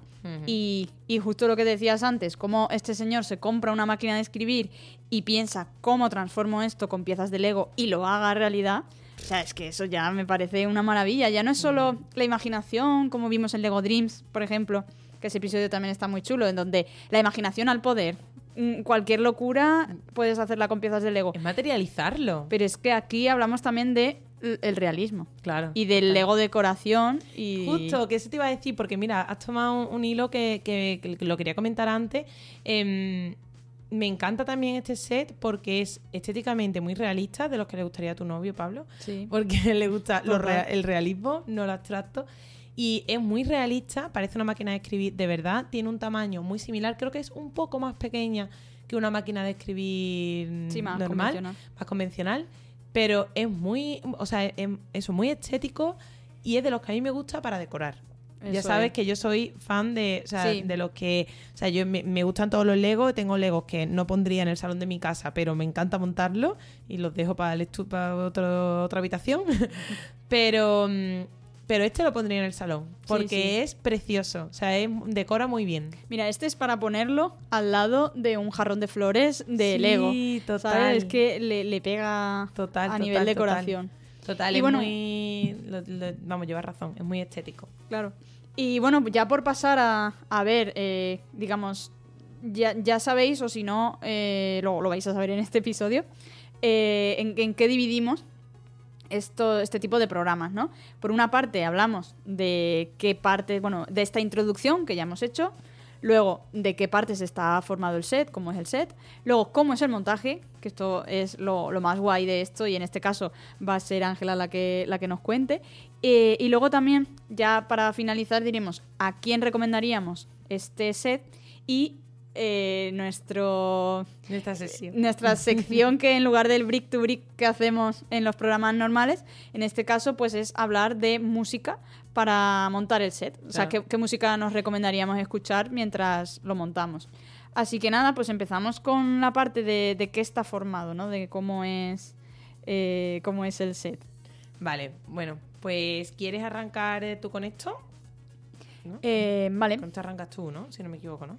Y, y justo lo que decías antes, cómo este señor se compra una máquina de escribir y piensa cómo transformo esto con piezas de Lego y lo haga realidad. O sea, es que eso ya me parece una maravilla. Ya no es solo la imaginación, como vimos en Lego Dreams, por ejemplo, que ese episodio también está muy chulo, en donde la imaginación al poder. Mm, Cualquier locura puedes hacerla con piezas de Lego. Es materializarlo. Pero es que aquí hablamos también de el realismo Claro. y del. Lego decoración y Justo, que eso te iba a decir, porque mira, has tomado un, un hilo que, que- que lo quería comentar antes. Em, me encanta también este set porque es estéticamente muy realista, de los que le gustaría a tu novio, Pablo. Sí. Porque le gusta lo el realismo, no lo abstracto. Y es muy realista, parece una máquina de escribir de verdad, tiene un tamaño muy similar, creo que es un poco más pequeña que una máquina de escribir Sí, más normal, convencional. más convencional, pero es muy, o sea, es, eso, muy estético y es de los que a mí me gusta para decorar. Ya sabes es. que yo soy fan de, o sea, Sí. de los que, o sea, yo me, me gustan todos los Legos, tengo Legos que no pondría en el salón de mi casa, pero me encanta montarlos y los dejo para, el para otro- otra habitación. pero, mm, pero este lo pondría en el salón porque sí. es precioso, o sea, es- decora muy bien. Mira, este es para ponerlo al lado de un jarrón de flores de Sí, Lego. total. ¿Sabes? Es que le, le pega Total, a total, nivel total. decoración. Total, Y es bueno- muy, lo- lo- vamos, llevas razón, es muy estético. Claro. Y bueno, ya por pasar a, a ver, eh, digamos, ya, ya sabéis, o si no, eh, lo, lo vais a saber en este episodio, eh, en, en qué dividimos esto, este tipo de programas, ¿no? Por una parte hablamos de qué parte, bueno, de esta introducción que ya hemos hecho, luego de qué partes está formado el set, cómo es el set, luego cómo es el montaje, que esto es lo, más guay de esto y en este caso va a ser Ángela la que, la que nos cuente, Eh, y luego también, ya para finalizar, diremos a quién recomendaríamos este set y eh, nuestro esta sesión. nuestra sección que en lugar del brick to brick que hacemos en los programas normales, en este caso pues es hablar de música para montar el set. O sea. ¿qué, qué música nos recomendaríamos escuchar mientras lo montamos? Así que nada, pues empezamos con la parte de, de qué está formado, ¿no? De cómo es, eh, cómo es el set. Vale, bueno, pues ¿quieres arrancar eh, tú con esto? ¿No? Eh, vale. Con esto arrancas tú, ¿no? Si no me equivoco, ¿no?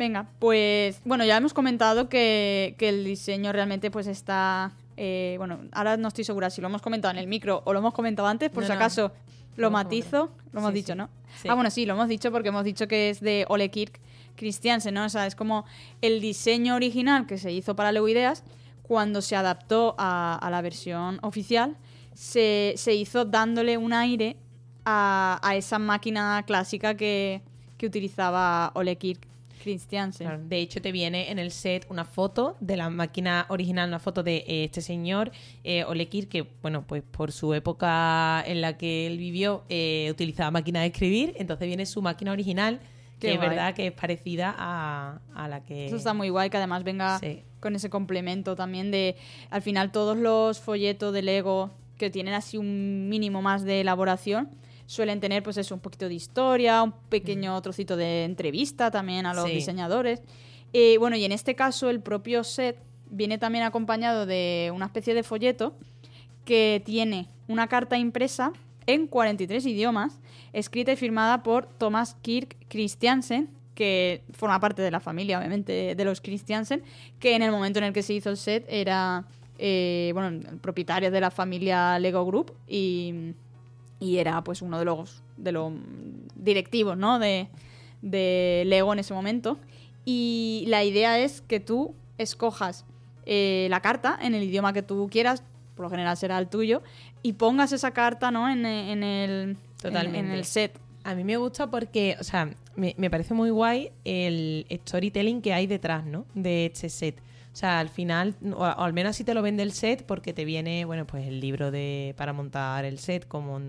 Venga, pues bueno, ya hemos comentado que, que el diseño realmente pues está... eh, bueno, ahora no estoy segura si lo hemos comentado en el micro o lo hemos comentado antes, por No, si acaso Lo matizo. Lo hemos Sí, dicho, sí. ¿no? Sí. Ah, bueno, sí, lo hemos dicho porque hemos dicho que es de Ole Kirk Christiansen, ¿no? O sea, es como el diseño original que se hizo para Lego Ideas cuando se adaptó a, a la versión oficial, se, se hizo dándole un aire a, a esa máquina clásica que, que utilizaba Ole Kirk Christiansen. Claro, De hecho, te viene en el set una foto de la máquina original, una foto de eh, este señor, eh, Ole Kirk, que, bueno, pues por su época en la que él vivió, eh, utilizaba máquina de escribir. Entonces viene su máquina original, Qué que es verdad que es parecida a, a la que. Eso está muy guay, que además venga Sí. con ese complemento también de, al final, todos los folletos de Lego que tienen así un mínimo más de elaboración suelen tener, pues eso, un poquito de historia, un pequeño trocito de entrevista también a los. Sí. diseñadores. Eh, bueno, y en este caso el propio set viene también acompañado de una especie de folleto que tiene una carta impresa en 43 idiomas, escrita y firmada por Thomas Kirk Christiansen, que forma parte de la familia, obviamente, de los Christiansen, que en el momento en el que se hizo el set era, eh, bueno, el propietario de la familia Lego Group y, y era pues uno de los, de los directivos, ¿no? De, de Lego en ese momento. Y la idea es que tú escojas eh, la carta en el idioma que tú quieras, por lo general será el tuyo, y pongas esa carta, ¿no? En, en el, Totalmente. en, en el set. A mí me gusta porque, o sea, me, me parece muy guay el storytelling que hay detrás, ¿no? De este set. O sea, al final, o, al menos así te lo vende el set porque te viene, bueno, pues el libro de para montar el set, como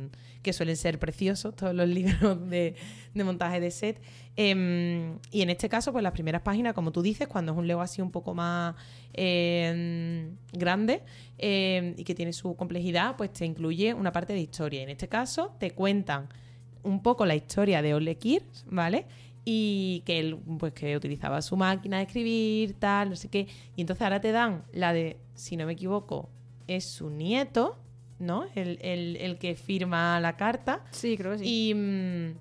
que suelen ser preciosos todos los libros de, montaje de set. Em, y en este caso, pues las primeras páginas, como tú dices, cuando es un Lego así un poco más em, grande em, y que tiene su complejidad, pues te incluye una parte de historia. En este caso, te cuentan un poco la historia de Ole Kirs, ¿vale? Y que él, pues, que utilizaba su máquina de escribir, tal, no sé qué. Y entonces ahora te dan la de, si no me equivoco, es su nieto, ¿no? El, el- el que firma la carta. Sí, creo que sí. Y, mm,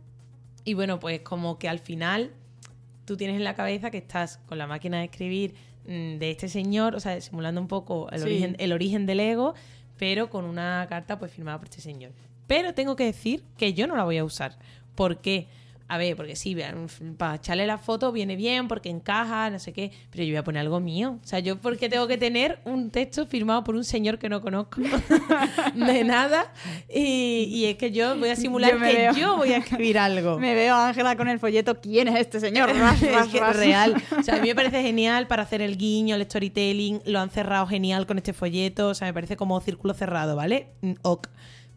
y bueno, pues como que al final tú tienes en la cabeza que estás con la máquina de escribir mm, de este señor, o sea, simulando un poco el, Sí. origen, el origen del ego, pero con una carta pues firmada por este señor. Pero tengo que decir que yo no la voy a usar. ¿Por qué? A ver, porque sí, para echarle la foto viene bien, porque encaja, no sé qué, pero yo voy a poner algo mío. O sea, yo porque tengo que tener un texto firmado por un señor que no conozco de nada. Y, y es que yo voy a simular Yo que veo. yo voy a escribir algo. Me veo a Ángela con el folleto. ¿Quién es este señor? Ras, es que ras. real. O sea, a mí me parece genial para hacer el guiño, el storytelling. Lo han cerrado genial con este folleto. O sea, me parece como círculo cerrado, ¿vale? Mm, Ok.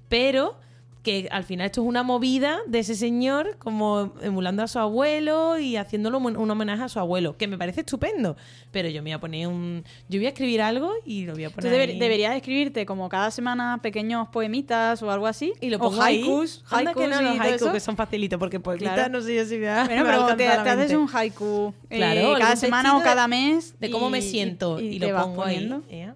Pero que al final esto es una movida de ese señor como emulando a su abuelo y haciéndolo un homenaje a su abuelo, que me parece estupendo. Pero yo me voy a poner un... Yo voy a escribir algo y lo voy a Tú poner deber- ahí. deberías escribirte como cada semana pequeños poemitas o algo así. Y lo o pongo ahí. haikus. Anda que haikus no, los haikus que son facilitos, porque por Claro. no sé yo si me va Bueno, a pero te, haces un haiku eh, Claro, cada semana o cada mes. de cómo me y- siento y, lo pongo poniendo. ahí. ¿eh?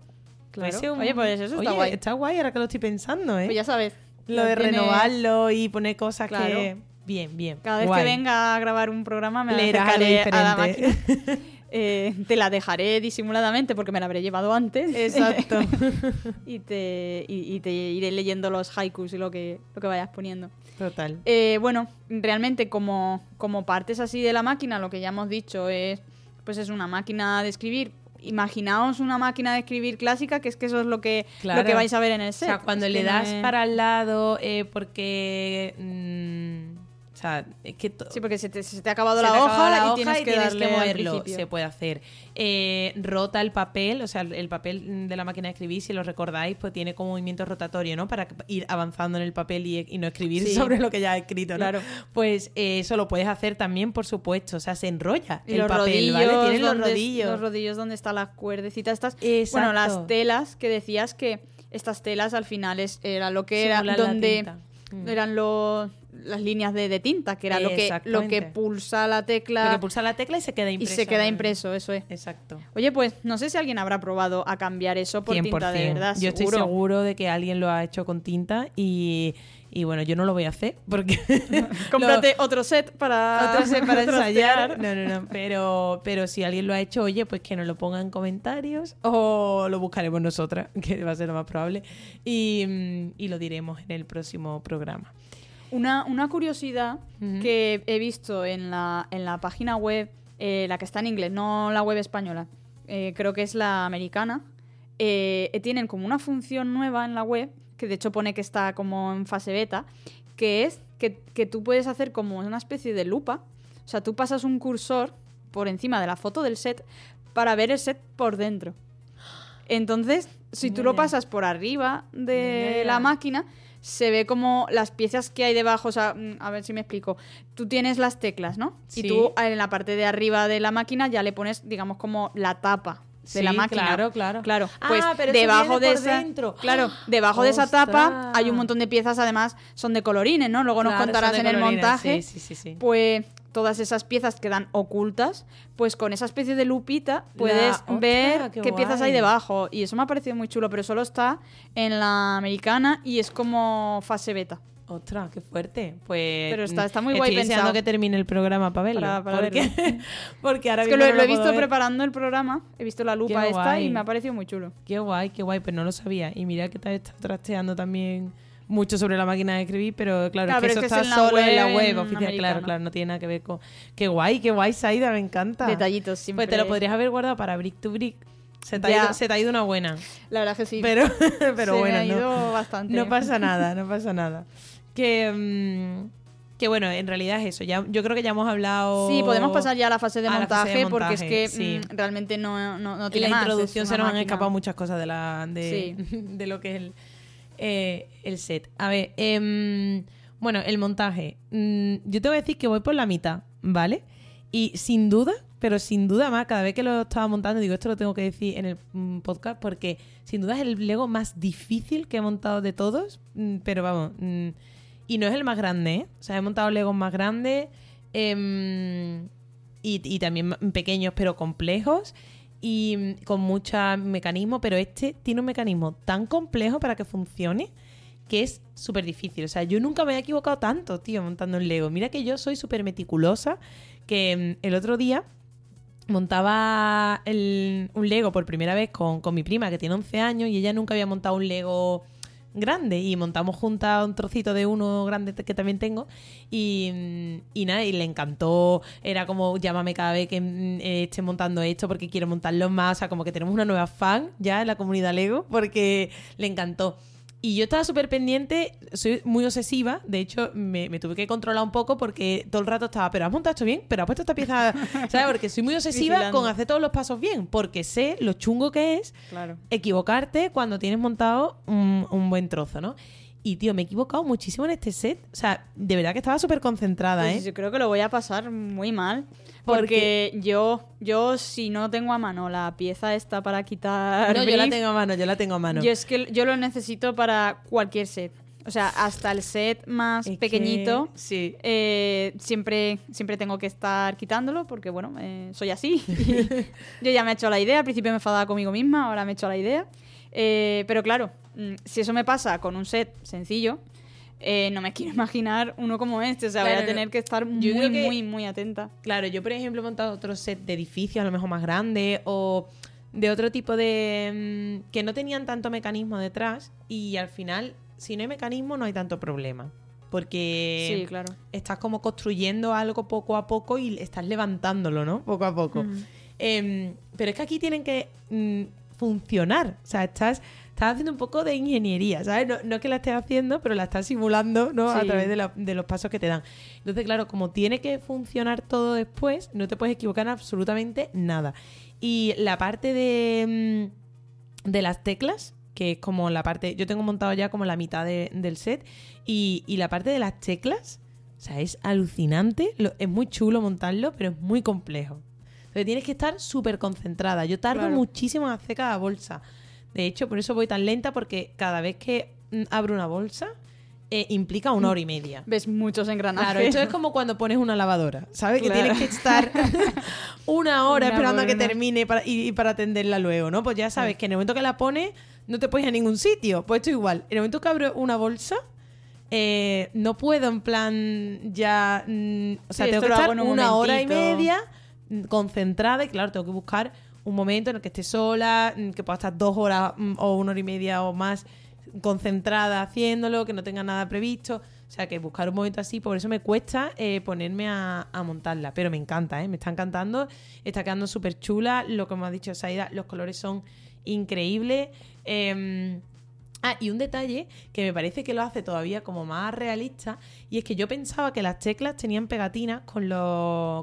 Claro. Un- Oye, pues eso está Oye, guay. Está guay ahora que lo estoy pensando, ¿eh? Pues ya sabes. Lo de tiene- renovarlo y poner cosas Claro. que... Bien, bien. Cada vez guay. que venga a grabar un programa me acercaré a la máquina. Eh, te la dejaré disimuladamente porque me la habré llevado antes. Exacto. y, te, y, y te iré leyendo los haikus y lo que, lo que vayas poniendo. Total. Eh, bueno, realmente como, como partes así de la máquina, lo que ya hemos dicho es, pues es una máquina de escribir. Imaginaos una máquina de escribir clásica, que es que eso es lo que, Claro. lo que vais a ver en el O set. sea, cuando Es le das para al lado eh, porque... mm, o sea, es que... Sí, porque se te, se te ha acabado se la te hoja, acabado la y tienes que darle al moverlo. Se puede hacer. Eh, rota el papel, o sea, el papel de la máquina de escribir, si lo recordáis, pues tiene como movimiento rotatorio, ¿no? Para ir avanzando en el papel y, y no escribir Sí. sobre lo que ya has escrito, ¿no? Claro. Pues eh, eso lo puedes hacer también, por supuesto. O sea, se enrolla Y el los papel, rodillos, ¿vale? Tienes los rodillos. Los rodillos donde están las cuerdecitas estas. Exacto. Bueno, las telas que decías que estas telas al final es, era lo que era Simulan la donde. Mm. eran los las líneas de, de tinta, que era lo que, lo que pulsa la tecla Lo que pulsa la tecla y se queda y impreso. se queda impreso, eso es. Exacto. Oye, pues no sé si alguien habrá probado a cambiar eso por tinta de 100%. verdad. Yo estoy seguro. de que alguien lo ha hecho con tinta y, y bueno, yo no lo voy a hacer porque... Cómprate otro set para, Otro set para ensayar. No, no, no. Pero, pero si alguien lo ha hecho, oye, pues que nos lo ponga en comentarios o lo buscaremos nosotras, que va a ser lo más probable, y, mm, y lo diremos en el próximo programa. Una, una curiosidad que he visto en la, en la página web, eh, la que está en inglés, no la web española, eh, creo que es la americana, eh, tienen como una función nueva en la web, que de hecho pone que está como en fase beta, que es que, que tú puedes hacer como una especie de lupa. O sea, tú pasas un cursor por encima de la foto del set para ver el set por dentro. Entonces, si tú lo pasas por arriba de la máquina, se ve como las piezas que hay debajo. O sea, mm, a ver si me explico. Tú tienes las teclas, ¿no? Sí. Y tú en la parte de arriba de la máquina ya le pones, digamos, como la tapa de la máquina. claro, claro. Claro, Ah, pues pero debajo de esa, dentro. claro, debajo de esa tapa ¡Ostras! hay un montón de piezas, además son de colorines, ¿no? Luego nos contarás en el montaje. Sí, sí. sí. Pues todas esas piezas quedan ocultas, pues con esa especie de lupita puedes ver qué qué, piezas hay debajo. Y eso me ha parecido muy chulo, pero solo está en la americana y es como fase beta. Ostras, qué fuerte. Pues Pero está- está muy estoy guay pensado. que termine el programa para verlo. Para- para porque, porque ahora Es que lo, no lo he visto ver. preparando el programa, he visto la lupa Qué esta guay. y me ha parecido muy chulo. Qué guay, qué guay, pero no lo sabía. Y mira que te has estado trasteando también mucho sobre la máquina de escribir, pero claro, Claro, es que pero eso es que es está en la solo en la web oficial, claro, claro, no tiene nada que ver con... Qué guay, qué guay, Saida, me encanta. Detallitos siempre. Pues te lo podrías haber guardado para Brick to Brick. Se te, ha ido, se te ha ido una buena. La verdad que sí. Pero, pero Se bueno, me ha no. ido bastante. No pasa nada, no pasa nada. Que, mm, que bueno, en realidad es eso. Ya, yo creo que ya hemos hablado. Sí, podemos pasar ya a la fase de montaje, fase de porque es montaje, que sí. mm, realmente no, no, no En tiene la más, es introducción se nos han máquina. escapado muchas cosas de la de, de lo que es el, eh, el set. A ver, em, bueno, el montaje. Mm, yo te voy a decir que voy por la mitad, ¿vale? Y sin duda, pero sin duda más, cada vez que lo estaba montando, digo, esto lo tengo que decir en el mm, podcast, porque sin duda es el Lego más difícil que he montado de todos, mm, pero vamos, y no es el más grande, ¿eh? O sea, he montado Legos más grandes em, y, también pequeños, pero complejos y mm, con muchos mecanismos, pero este tiene un mecanismo tan complejo para que funcione que es súper difícil. O sea, yo nunca me he equivocado tanto, tío, montando un Lego. Mira que yo soy súper meticulosa, que mm, el otro día montaba un Lego por primera vez con, con mi prima, que tiene 11 años, y ella nunca había montado un Lego grande y montamos juntas un trocito de uno grande que también tengo y, y nada, y le encantó, era como llámame cada vez que mm, eh, esté montando esto porque quiero montarlo más, o sea, como que tenemos una nueva fan ya en la comunidad Lego porque le encantó. Y yo estaba súper pendiente, soy muy obsesiva, de hecho me, me tuve que controlar un poco porque todo el rato estaba, pero has montado esto bien, pero has puesto esta pieza, ¿sabes? Porque soy muy obsesiva Vigilando. con hacer todos los pasos bien, porque sé lo chungo que es Claro. equivocarte cuando tienes montado un, un buen trozo, ¿no? Y tío, me he equivocado muchísimo en este set, o sea, de verdad que estaba súper concentrada, Pues ¿eh? yo creo que lo voy a pasar muy mal. ¿Por Porque yo, yo, si no tengo a mano la pieza esta para quitar. No, yo la tengo a mano, yo la tengo a mano. Yo es que yo lo necesito para cualquier set. O sea, hasta el set más Es que- pequeñito. sí. eh, siempre, siempre tengo que estar quitándolo porque, bueno, eh, soy así. Yo ya me he hecho la idea. Al principio me enfadaba conmigo misma, ahora me he hecho la idea. Eh, pero claro, mm, si eso me pasa con un set sencillo, eh, no me quiero imaginar uno como este. O sea, voy a tener que estar muy, que- muy, muy atenta. Claro, yo por ejemplo he montado otro set de edificios, a lo mejor más grandes, o de otro tipo de... mm, que no tenían tanto mecanismo detrás, y al final, si no hay mecanismo, no hay tanto problema. Porque sí, claro. estás como construyendo algo poco a poco y estás levantándolo, ¿no? Poco a poco. Mm. Em, pero es que aquí tienen que mm, funcionar. O sea, estás, estás haciendo un poco de ingeniería, ¿sabes? No, no es que la estés haciendo, pero la estás simulando, ¿no? A través de, la- de los pasos que te dan. Entonces, claro, como tiene que funcionar todo después, no te puedes equivocar en absolutamente nada. Y la parte de, mm, de las teclas, que es como la parte. Yo tengo montado ya como la mitad de- del set. Y, y la parte de las teclas, o sea, es alucinante. Lo- es muy chulo montarlo, pero es muy complejo. Entonces tienes que estar súper concentrada. Yo tardo Claro. muchísimo en hacer cada bolsa. De hecho, por eso voy tan lenta, porque cada vez que mm, abro una bolsa, eh, implica una hora y media. Ves muchos engranajes. Claro, esto es como cuando pones una lavadora, ¿sabes? Que tienes que estar una hora Una esperando a que termine para, y, y para atenderla luego, ¿no? Pues ya sabes que en el momento que la pones, no te puedes ir a ningún sitio. Pues esto igual. En el momento que abro una bolsa, eh, no puedo en plan ya... mm, o sea, Sí, tengo que estar una hora y media mm, concentrada y claro, tengo que buscar un momento en el que esté sola, mm, que pueda estar dos horas mm, o una hora y media o más concentrada haciéndolo, que no tenga nada previsto. O sea, que buscar un momento así, por eso me cuesta eh, ponerme a, montarla. Pero me encanta, ¿eh? Me está encantando. Está quedando súper chula. Lo que me ha dicho Saida, los colores son increíbles. Eh, Ah, y un detalle que me parece que lo hace todavía como más realista, y es que yo pensaba que las teclas tenían pegatinas con,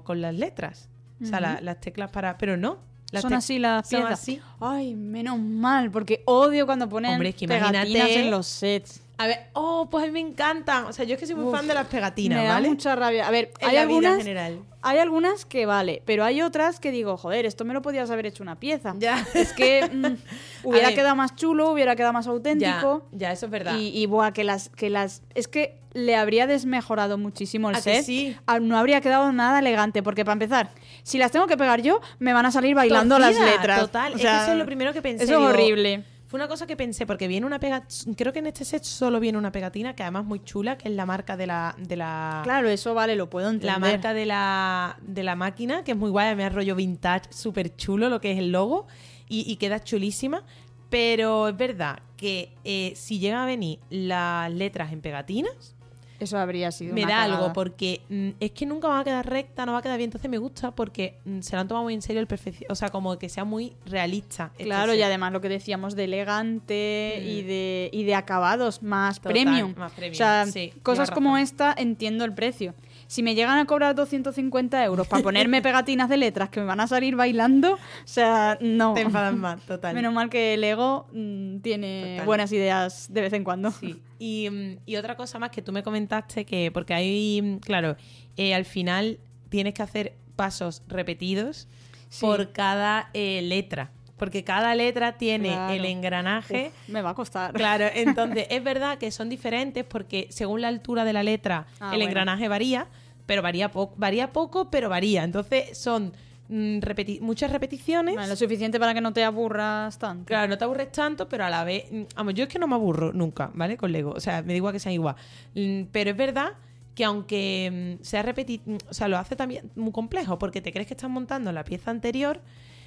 con las letras. O sea, la- las teclas para... Pero no. Las Son así las son piezas. así. Ay, menos mal, porque odio cuando ponen Hombre, es que pegatinas imagínate- en los sets. A ver, oh, pues a mí me encantan. O sea, yo es que soy muy Uf, fan de las pegatinas, me da ¿vale? mucha rabia. A ver, En hay la vida en algunas, general. hay algunas que vale, pero hay otras que digo, joder, esto me lo podías haber hecho una pieza. Ya. Es que mm, hubiera ver. quedado más chulo, hubiera quedado más auténtico. ya, eso es verdad. Y, y buah, que las, que las. Es que le habría desmejorado muchísimo el ¿A que set. sí? Ah, No habría quedado nada elegante, porque para empezar, si las tengo que pegar yo, me van a salir bailando las letras. Total, O es que eso es lo primero que pensé. Eso es horrible. Fue una cosa que pensé, porque viene una pegatina. Creo que en este set solo viene una pegatina, que además es muy chula, que es la marca de la. De la Claro, eso vale, lo puedo entender. La marca de la, de la máquina, que es muy guay, me rollo vintage, súper chulo lo que es el logo y, y queda chulísima. Pero es verdad que eh, si llegan a venir las letras en pegatinas, Eso habría sido me una da cagada. algo porque mm, es que nunca va a quedar recta, no va a quedar bien. Entonces me gusta porque mm, se lo han tomado muy en serio el perfección. O sea, como que sea muy realista. este Claro, set. y además lo que decíamos de elegante Mm. y, de, y de acabados más Total, premium. más premium, O sea, sí, cosas como razón. esta entiendo el precio. Si me llegan a cobrar 250 euros para ponerme pegatinas de letras que me van a salir bailando, o sea, no. Te enfadas más, total. Menos mal que el ego mm, tiene Total. buenas ideas de vez en cuando. Sí. Y, mm, y otra cosa más que tú me comentaste que, porque ahí, mm, claro, eh, al final tienes que hacer pasos repetidos Sí. por cada eh, letra. Porque cada letra tiene Claro. el engranaje. Uf, me va a costar. Claro, entonces es verdad que son diferentes porque según la altura de la letra Ah, el bueno. engranaje varía, pero varía poco, varía poco, pero varía. Entonces son mm, repeti- muchas repeticiones. Lo suficiente para que no te aburras tanto. Claro, no te aburres tanto, pero a la vez. mm, Vamos, yo es que no me aburro nunca, ¿vale? Con Lego. O sea, me igual que sean igual. Mm, Pero es verdad que aunque sea repetir. O sea, lo hace también muy complejo, porque te crees que estás montando la pieza anterior.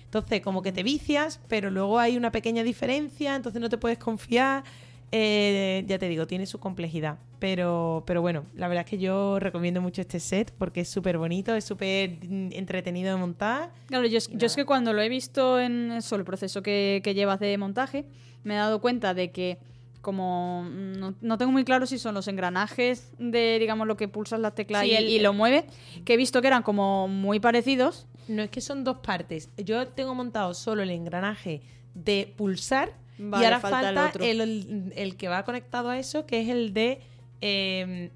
Entonces, como que te vicias, pero luego hay una pequeña diferencia, entonces no te puedes confiar. Eh, ya te digo, tiene su complejidad. Pero, pero bueno, la verdad es que yo recomiendo mucho este set porque es súper bonito, es súper mm, entretenido de montar. Claro, yo, es- yo que cuando lo he visto en eso, el proceso que, que llevas de montaje, me he dado cuenta de que como mm, no, no tengo muy claro si son los engranajes de, digamos, lo que pulsas la tecla Sí, y, el- y lo mueve, que he visto que eran como muy parecidos. No es que son dos partes. Yo tengo montado solo el engranaje de pulsar Vale, y ahora falta falta, el otro. el, el- que va conectado a eso, que es el de eh,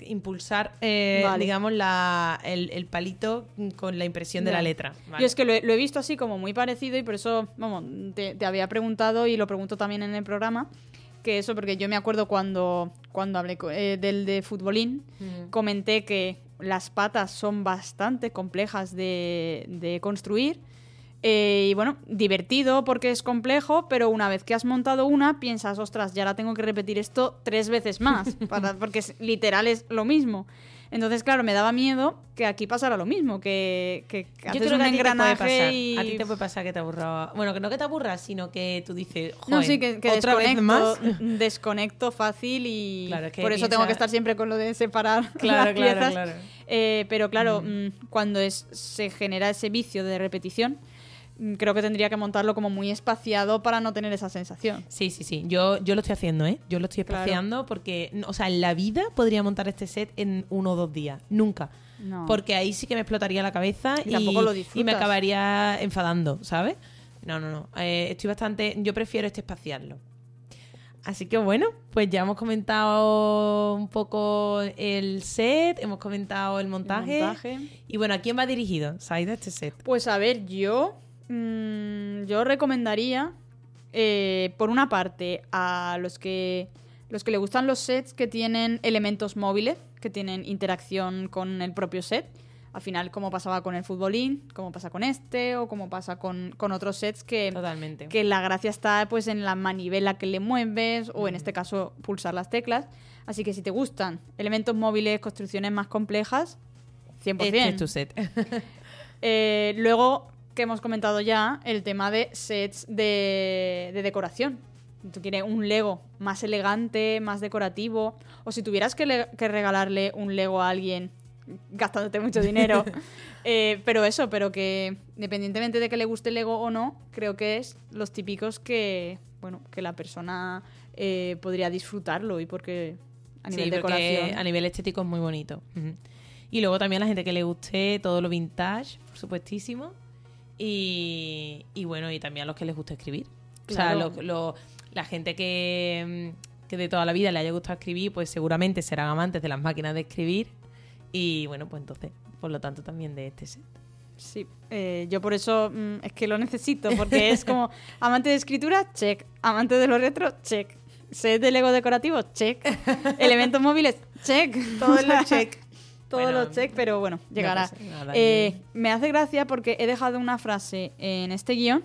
impulsar, eh, Vale. digamos, la, el, el palito con la impresión de la letra. Vale. Yo es que lo he, lo he visto así como muy parecido y por eso, vamos, te, te había preguntado y lo pregunto también en el programa, que eso, porque yo me acuerdo cuando, cuando hablé eh, del de futbolín, comenté que las patas son bastante complejas de, de construir. Eh, y bueno, divertido porque es complejo, pero una vez que has montado una, piensas, ostras, ya la tengo que repetir esto tres veces más, para- porque es, literal es lo mismo. Entonces, claro, me daba miedo que aquí pasara lo mismo, que, que, que Yo creo un que a ti te puede engranaje pasar. y... A ti te puede pasar que te aburra. Bueno, que no que te aburras, sino que tú dices, No, "Joder, sí, que, que otra vez desconecto, más. desconecto fácil y Claro, es que por eso piensa- tengo que estar siempre con lo de separar Claro, las claro, piezas. claro. Eh, pero claro, mm, cuando es, se genera ese vicio de repetición, mm, creo que tendría que montarlo como muy espaciado para no tener esa sensación. Sí, sí, sí. Yo, yo lo estoy haciendo, ¿eh? Yo lo estoy Claro. espaciando porque, o sea, en la vida podría montar este set en uno o dos días. Nunca. No. Porque ahí sí que me explotaría la cabeza Y y, tampoco lo y me acabaría enfadando, ¿sabes? No, no, no. Eh, estoy bastante. Yo prefiero este espaciarlo. Así que bueno, pues ya hemos comentado un poco el set, hemos comentado el montaje. montaje. Y bueno, ¿a quién va dirigido, Saida, este set? Pues a ver, yo, mm, yo recomendaría, eh, por una parte, a los que, los que le gustan los sets que tienen elementos móviles, que tienen interacción con el propio set. Al final, como pasaba con el futbolín, como pasa con este, o como pasa con, con otros sets que, Totalmente. que la gracia está pues en la manivela que le mueves o en este caso pulsar las teclas. Así que si te gustan elementos móviles, construcciones más complejas, 100%. Este es tu set. Eh, luego, que hemos comentado ya, el tema de sets de, de decoración. Tú quieres un Lego más elegante, más decorativo, o si tuvieras que, le- que regalarle un Lego a alguien gastándote mucho dinero, eh, pero eso, pero que independientemente de que le guste el Lego o no, creo que es los típicos que, bueno, que la persona eh, podría disfrutarlo y porque a nivel sí, decoración... a nivel estético es muy bonito. Y luego también a la gente que le guste todo lo vintage, por supuestísimo. Y, y bueno, y también a los que les gusta escribir. O sea, Claro. lo- lo- la gente que, mm, que de toda la vida le haya gustado escribir, pues seguramente serán amantes de las máquinas de escribir. Y bueno, pues entonces, por lo tanto, también de este set. Sí, eh, yo por eso mm, es que lo necesito, porque es como amante de escritura, check. Amante de los retro, check. Set de Lego decorativo, check. Elementos móviles, check. Todos O sea, los check. Todos Bueno, los check, pero bueno, llegará. Eh, me hace gracia porque he dejado una frase en este guion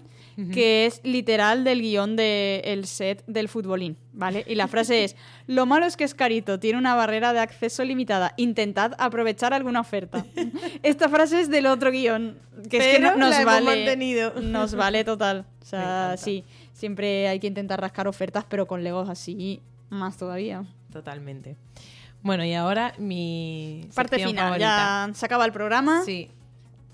que es literal del guion del set del futbolín, ¿vale? Y la frase es, lo malo es que es carito, tiene una barrera de acceso limitada, intentad aprovechar alguna oferta. Esta frase es del otro guion, que es que no- nos la hemos vale, mantenido. nos vale total. O sea, sí, siempre hay que intentar rascar ofertas, pero con Legos así más todavía. Totalmente. Bueno, y ahora mi Parte final, favorita. ya se acaba el programa. Sí.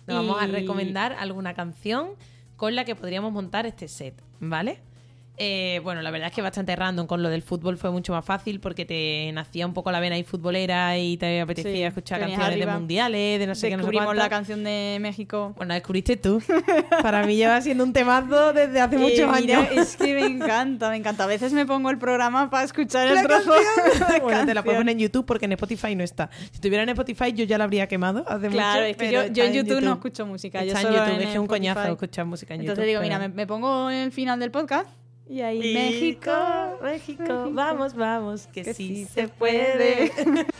Nos vamos a recomendar alguna canción con la que podríamos montar este set, ¿vale? Eh, bueno, la verdad es que bastante random con lo del fútbol fue mucho más fácil porque te nacía un poco la vena ahí futbolera y te apetecía Sí, escuchar canciones arriba. de mundiales, de no sé qué, no sé cuánto. la canción de México. Bueno, la descubriste tú. Para mí lleva siendo un temazo desde hace Eh, muchos mira, años. Es que me encanta, me encanta. A veces me pongo el programa para escuchar el trozo. bueno, te la poner en YouTube porque en Spotify no está. Si estuviera en Spotify yo ya la habría quemado hace Claro, mucho. es que yo, yo en YouTube, no escucho música. yo Está en solo YouTube, es que es un Spotify. coñazo escuchar música en Entonces YouTube. digo, pero- mira, me, me pongo el final del podcast y ahí México, México, México, vamos, vamos, que, que sí, sí se puede. puede.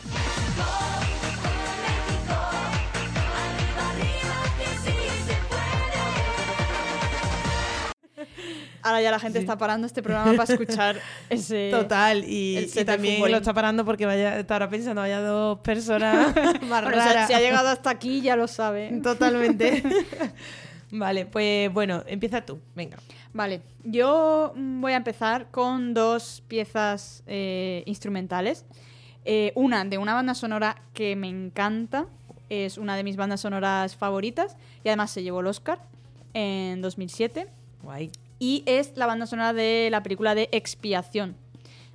Ahora ya la gente está parando este programa para escuchar ese. Total, y, y también lo está parando porque vaya, estará pensando, vaya dos personas más Bueno, si ha- raras. si ha llegado hasta aquí ya lo sabe. Totalmente. vale, pues bueno, empieza tú, venga. Vale, yo voy a empezar con dos piezas eh, instrumentales. Eh, una de una banda sonora que me encanta, es una de mis bandas sonoras favoritas y además se llevó el Oscar en 2007 Guay. y es la banda sonora de la película de Expiación.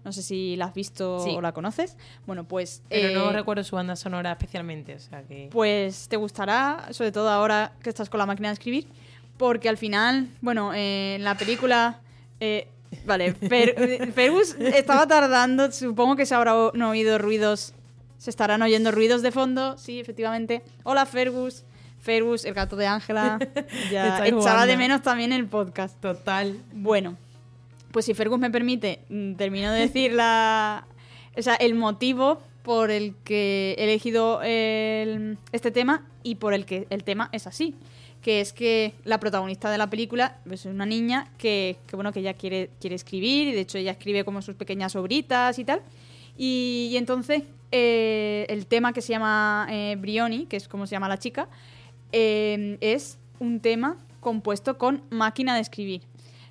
No sé si la has visto Sí. o la conoces. Bueno, pues... Pero no eh, recuerdo su banda sonora especialmente, o sea que... pues te gustará, sobre todo ahora que estás con la máquina de escribir, porque al final, bueno, eh, en la película... eh, vale, Fer- Fergus estaba tardando, supongo que se habrán oído ruidos, se estarán oyendo ruidos de fondo, sí, efectivamente. Hola Fergus, Fergus, el gato de Ángela, ya echaba de menos también el podcast. Total. Bueno, pues si Fergus me permite, mm, termino de decir la, o sea, el motivo por el que he elegido el- este tema y por el que el tema es así. Que es que la protagonista de la película pues, es una niña que, que, bueno, que ella quiere, quiere escribir y de hecho ella escribe como sus pequeñas obritas y tal. Y, entonces eh, el tema que se llama eh, Brioni, que es como se llama la chica, eh, es un tema compuesto con máquina de escribir.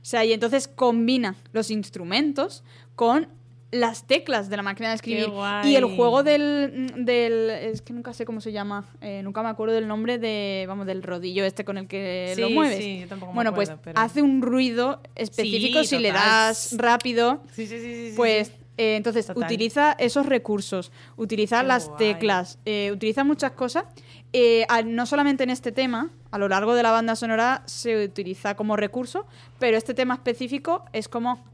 O sea, y entonces combina los instrumentos con las teclas de la máquina de escribir. Y el juego del, del. Es que nunca sé cómo se llama. eh, nunca me acuerdo del nombre de. Vamos, del rodillo este con el que lo mueves. sí, yo tampoco me bueno, acuerdo, pues pero- hace un ruido específico Sí, si le das rápido. Sí, sí, sí, Pues eh, entonces Total. utiliza esos recursos, utiliza Qué las guay. teclas, eh, utiliza muchas cosas. No solamente en este tema, a lo largo de la banda sonora se utiliza como recurso, pero este tema específico es como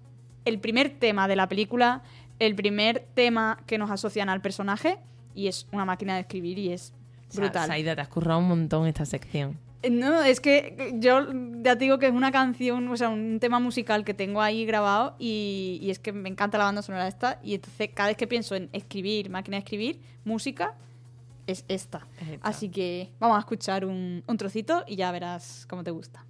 el primer tema de la película, el primer tema que nos asocian al personaje y es una máquina de escribir y es O sea, brutal. Saida, te has currado un montón esta sección. Eh, No, es que yo ya te digo que es una canción, o sea, un tema musical que tengo ahí grabado y, y es que me encanta la banda sonora esta y entonces cada vez que pienso en escribir, máquina de escribir, música, es esta. Es esta. Así que vamos a escuchar un, un trocito y ya verás cómo te gusta.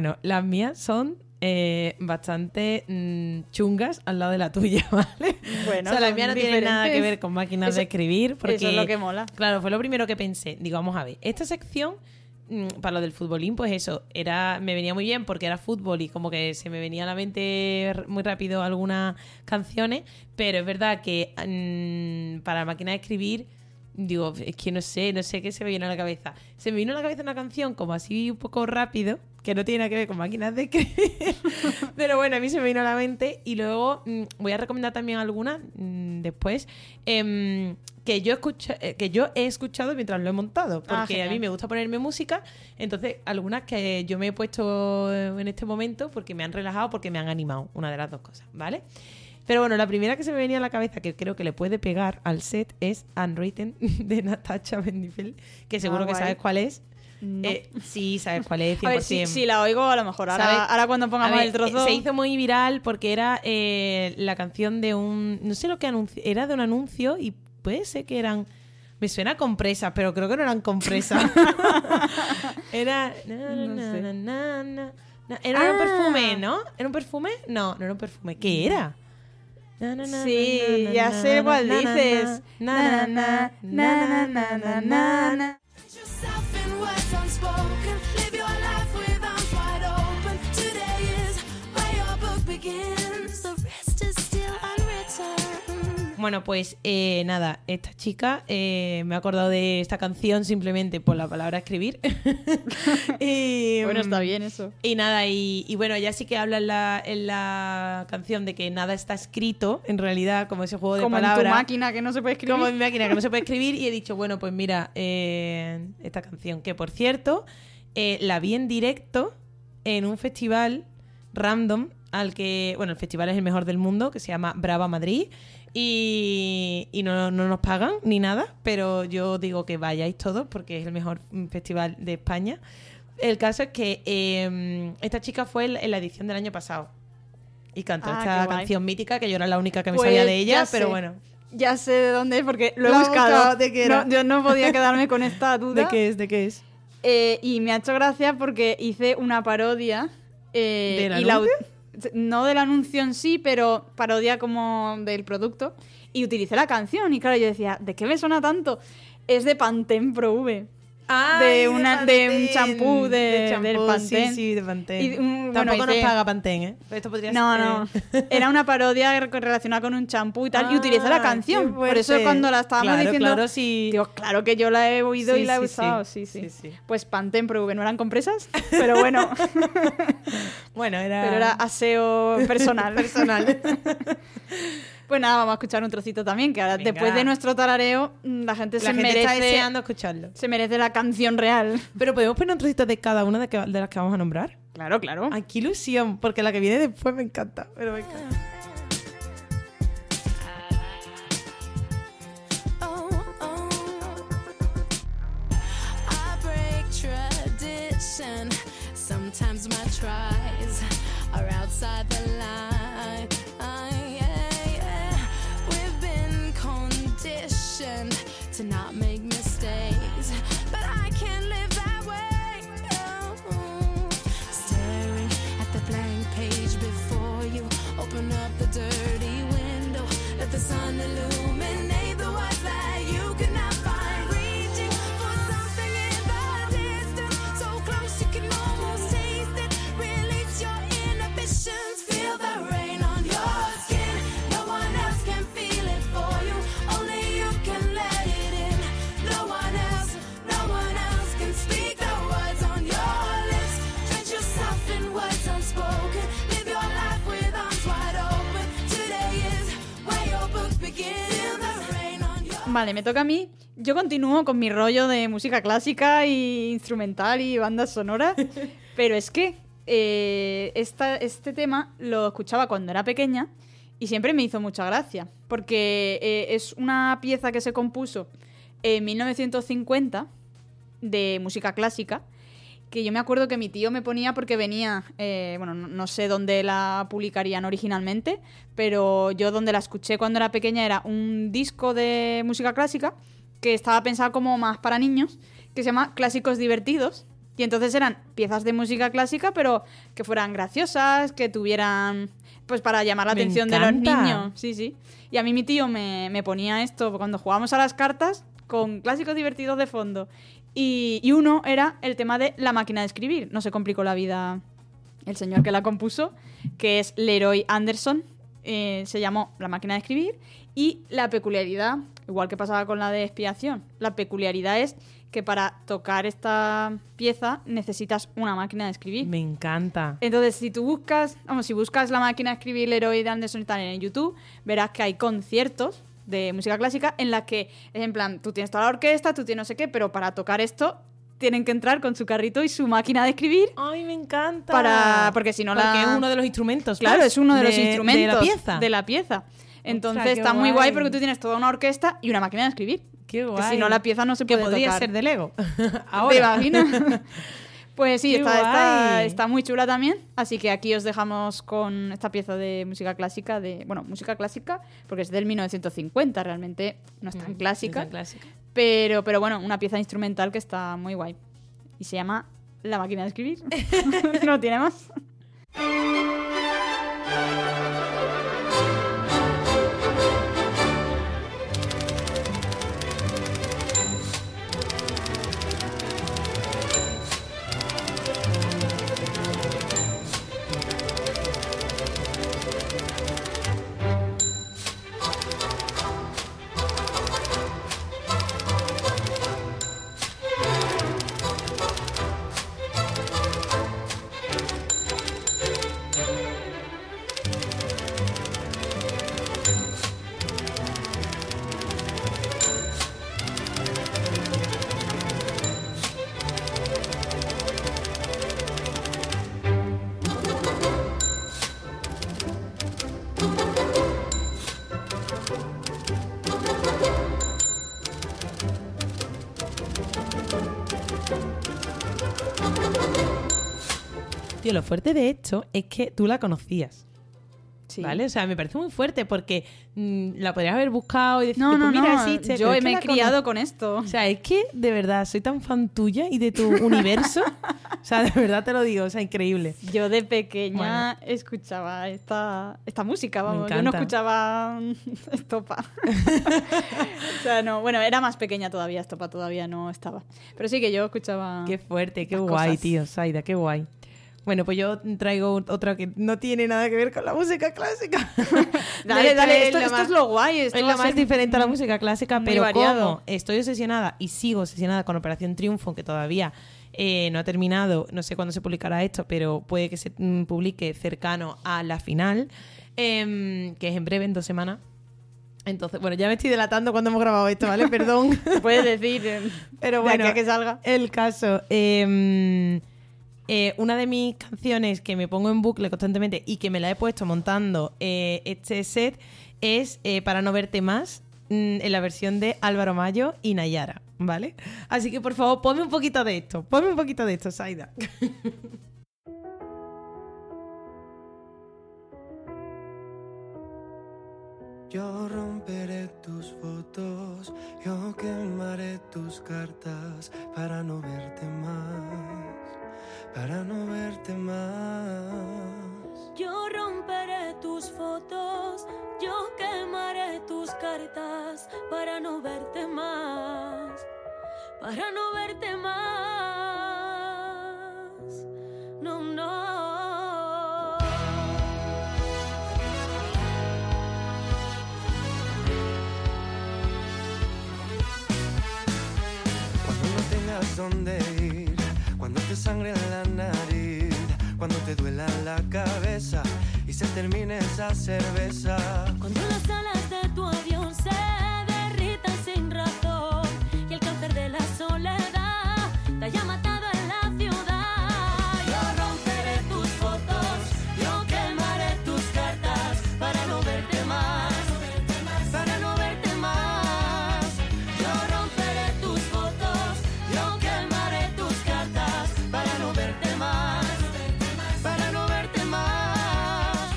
Bueno, las mías son eh, bastante mm, chungas al lado de la tuya, ¿vale? Bueno, o sea, las son mías no tienen nada que ver con máquinas Eso- de escribir. Porque, Eso es lo que mola. Claro, fue lo primero que pensé. Digo, vamos a ver, esta sección, mm, para lo del futbolín, pues eso, era me venía muy bien porque era fútbol y como que se me venía a la mente muy rápido algunas canciones, pero es verdad que mm, para máquina de escribir, digo, es que no sé, no sé qué se me viene a la cabeza. Se me vino a la cabeza una canción como así un poco rápido, que no tiene nada que ver con máquinas de escribir, pero bueno, a mí se me vino a la mente y luego mm, voy a recomendar también algunas mm, después em, que yo escucha, eh, que yo he escuchado mientras lo he montado, Ah, porque a mí me gusta ponerme música, entonces algunas que yo me he puesto en este momento porque me han relajado, porque me han animado, una de las dos cosas, ¿vale? Pero bueno, la primera que se me venía a la cabeza que creo que le puede pegar al set es Unwritten de Natasha Bedingfield, que seguro Ah, que sabes cuál es. No. Eh, sí, sabes cuál es, 100%. a ver, si, si la oigo, a lo mejor. Ahora, ahora cuando pongamos ver, el trozo. eh, Se hizo muy viral porque era eh, la canción de un. No sé lo que anuncio. Era de un anuncio y puede ser que eran. Me suena a compresas, pero creo que no eran compresas. era. na, na, na. Era un Ah. perfume, ¿no? ¿Era un perfume? No, no era un perfume. ¿Qué era? Na, na, na, Sí, ya sé cuál dices. Bueno, pues eh, nada, esta chica eh, me ha acordado de esta canción simplemente por la palabra escribir. y, Bueno, está mm, bien eso. Y nada, y, y bueno, ya sí que habla en la, en la canción de que nada está escrito, en realidad, como ese juego de Como en tu palabras. máquina que no se puede escribir. Como en mi máquina que no se puede escribir. Y he dicho, bueno, pues mira, eh, esta canción, que por cierto, eh, la vi en directo en un festival random al que, bueno, el festival es el mejor del mundo, que se llama Brava Madrid. Y, y no, no nos pagan ni nada, pero yo digo que vayáis todos porque es el mejor festival de España. El caso es que eh, esta chica fue en la edición del año pasado y cantó Ah, esta canción mítica que yo era la única que me Pues sabía de ella, pero sé. bueno. Ya sé de dónde es porque lo he buscado. buscado, ¿de qué era? No, yo no podía quedarme con esta duda. ¿De qué es? ¿De qué es? Eh, y me ha hecho gracia porque hice una parodia. eh, ¿Del y la anuncio? u- no del anuncio en sí, pero parodia como del producto. Y utilicé la canción. Y claro, yo decía, ¿de qué me suena tanto? Es de Pantene Pro V. Ay, una- de un champú de- champú, del Pantene. Sí, sí, de Pantene. Y, mm, bueno, Tampoco nos paga Pantene, ¿eh? Esto podría No, ser... no. Era una parodia re- relacionada con un champú y tal. y Ah, utilicé la qué canción. Por eso cuando la estábamos Claro, diciendo. claro, sí. Digo, claro que yo la he oído Sí, y la he sí, usado. sí. Sí. Pues Pantene Pro V no eran compresas, pero bueno. Bueno, era... Pero era aseo personal. personal. Pues nada, vamos a escuchar un trocito también, que ahora Venga. después de nuestro tarareo, mm, la gente La se gente merece. está deseando escucharlo. Se merece la canción real. Pero podemos poner un trocito de cada una de, que- de las que vamos a nombrar. Claro, claro. Ay, qué ilusión, porque la que viene después me encanta. Pero venga. Oh, oh. I break tradition. Sometimes my tries are outside the line. Vale, me toca a mí. Yo continúo con mi rollo de música clásica y instrumental y bandas sonoras, pero es que eh, esta- este tema lo escuchaba cuando era pequeña y siempre me hizo mucha gracia, porque eh, es una pieza que se compuso en 1950 de música clásica que yo me acuerdo que mi tío me ponía porque venía, eh, bueno, no, sé dónde la publicarían originalmente, pero yo donde la escuché cuando era pequeña era un disco de música clásica que estaba pensado como más para niños, que se llama Clásicos Divertidos. Y entonces eran piezas de música clásica, pero que fueran graciosas, que tuvieran, pues para llamar la Me atención de los niños. Sí, sí. Y a mí mi tío me, me ponía esto cuando jugábamos a las cartas con clásicos divertidos de fondo. Y, y uno era el tema de la máquina de escribir. No se complicó la vida el señor que la compuso, que es Leroy Anderson. eh, se llamó La máquina de escribir. Y la peculiaridad, igual que pasaba con la de expiación, la peculiaridad es que para tocar esta pieza necesitas una máquina de escribir. Me encanta. Entonces, si tú buscas, vamos, si buscas la máquina de escribir Leroy de Anderson y tal en YouTube, verás que hay conciertos de música clásica en la que, en plan, tú tienes toda la orquesta, tú tienes no sé qué, pero para tocar esto tienen que entrar con su carrito y su máquina de escribir Ay, me encanta. para porque si no Porque la es uno de los instrumentos. Claro, pues, es uno de, los instrumentos de la pieza. de la pieza. Entonces está muy guay porque tú tienes toda una orquesta y una máquina de escribir. Qué Que guay. si no la pieza no se que puede podría tocar. ser de Lego. ¿Te Ahora. imaginas? Pues sí, está, está, guay. está muy chula también. Así que aquí os dejamos con esta pieza de música clásica, de bueno, música clásica, porque es del 1950, realmente no es tan Mm, clásica, es tan clásica. pero, pero bueno, una pieza instrumental que está muy guay. Y se llama La máquina de escribir. no tiene más. fuerte de esto es que tú la conocías. Sí. ¿Vale? O sea, me parece muy fuerte porque mm, la podrías haber buscado y decir, No, no, pues mira, no. existe. Yo me he criado cono- con esto. O sea, es que de verdad soy tan fan tuya y de tu universo. o sea, de verdad te lo digo, o sea, increíble. Yo de pequeña escuchaba esta, esta música, vamos. Yo no escuchaba Estopa. o sea, no, bueno, era más pequeña todavía, Estopa todavía no estaba. Pero sí que yo escuchaba. Qué fuerte, qué guay, cosas. tío, Saida, qué guay. Bueno, pues yo traigo otra que no tiene nada que ver con la música clásica. Dale, dale, es esto, es lo guay. Esto es lo más diferente a la música clásica, pero como estoy obsesionada y sigo obsesionada con Operación Triunfo, que todavía eh, no ha terminado, no sé cuándo se publicará esto, pero puede que se mm, publique cercano a la final, em, que es en breve, en dos semanas. Entonces, bueno, ya me estoy delatando cuando hemos grabado esto, ¿vale? Perdón. Puedes decir. eh, Pero bueno, que salga. el caso. em, eh, una de mis canciones que me pongo en bucle constantemente y que me la he puesto montando eh, este set es eh, Para no verte más, mm, en la versión de Álvaro Mayo y Nayara, ¿vale? Así que por favor, ponme un poquito de esto. Ponme un poquito de esto, Saida. Yo romperé tus fotos, yo quemaré tus cartas para no verte más, para no verte más. Yo romperé tus fotos, yo quemaré tus cartas para no verte más, para no verte más. No, no. Cuando no tengas dónde ir, sangre la nariz, cuando te duela la cabeza y se termine esa cerveza. Cuando las alas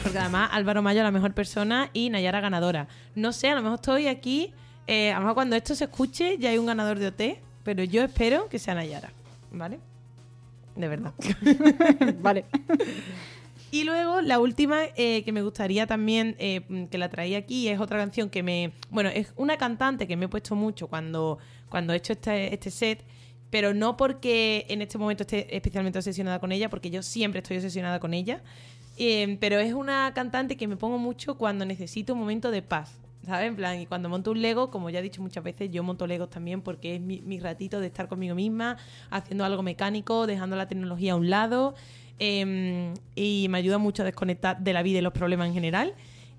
Porque además Álvaro Mayo es la mejor persona y Nayara ganadora. No sé, a lo mejor estoy aquí, eh, a lo mejor cuando esto se escuche ya hay un ganador de OT, pero yo espero que sea Nayara, ¿vale? de verdad. vale. Y luego la última eh, que me gustaría también eh, que la traía aquí es otra canción que me... Bueno, es una cantante que me he puesto mucho cuando, cuando he hecho este, este set, pero no porque en este momento esté especialmente obsesionada con ella, porque yo siempre estoy obsesionada con ella, eh, pero es una cantante que me pongo mucho cuando necesito un momento de paz. ¿Sabes? En plan, y cuando monto un Lego, como ya he dicho muchas veces, yo monto Legos también porque es mi, mi ratito de estar conmigo misma, haciendo algo mecánico, dejando la tecnología a un lado. eh, y me ayuda mucho a desconectar de la vida y los problemas en general.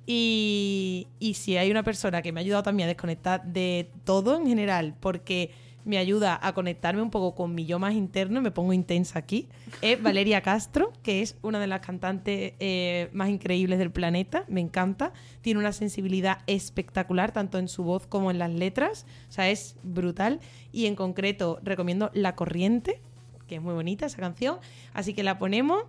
Y si hay una persona que me ha ayudado también a desconectar de todo en general, porque me ayuda a conectarme un poco con mi yo más interno, me pongo intensa aquí, es Valeria Castro, que es una de las cantantes eh, más increíbles del planeta, me encanta, tiene una sensibilidad espectacular, tanto en su voz como en las letras, o sea, es brutal, y en concreto recomiendo La Corriente, que es muy bonita esa canción, así que la ponemos.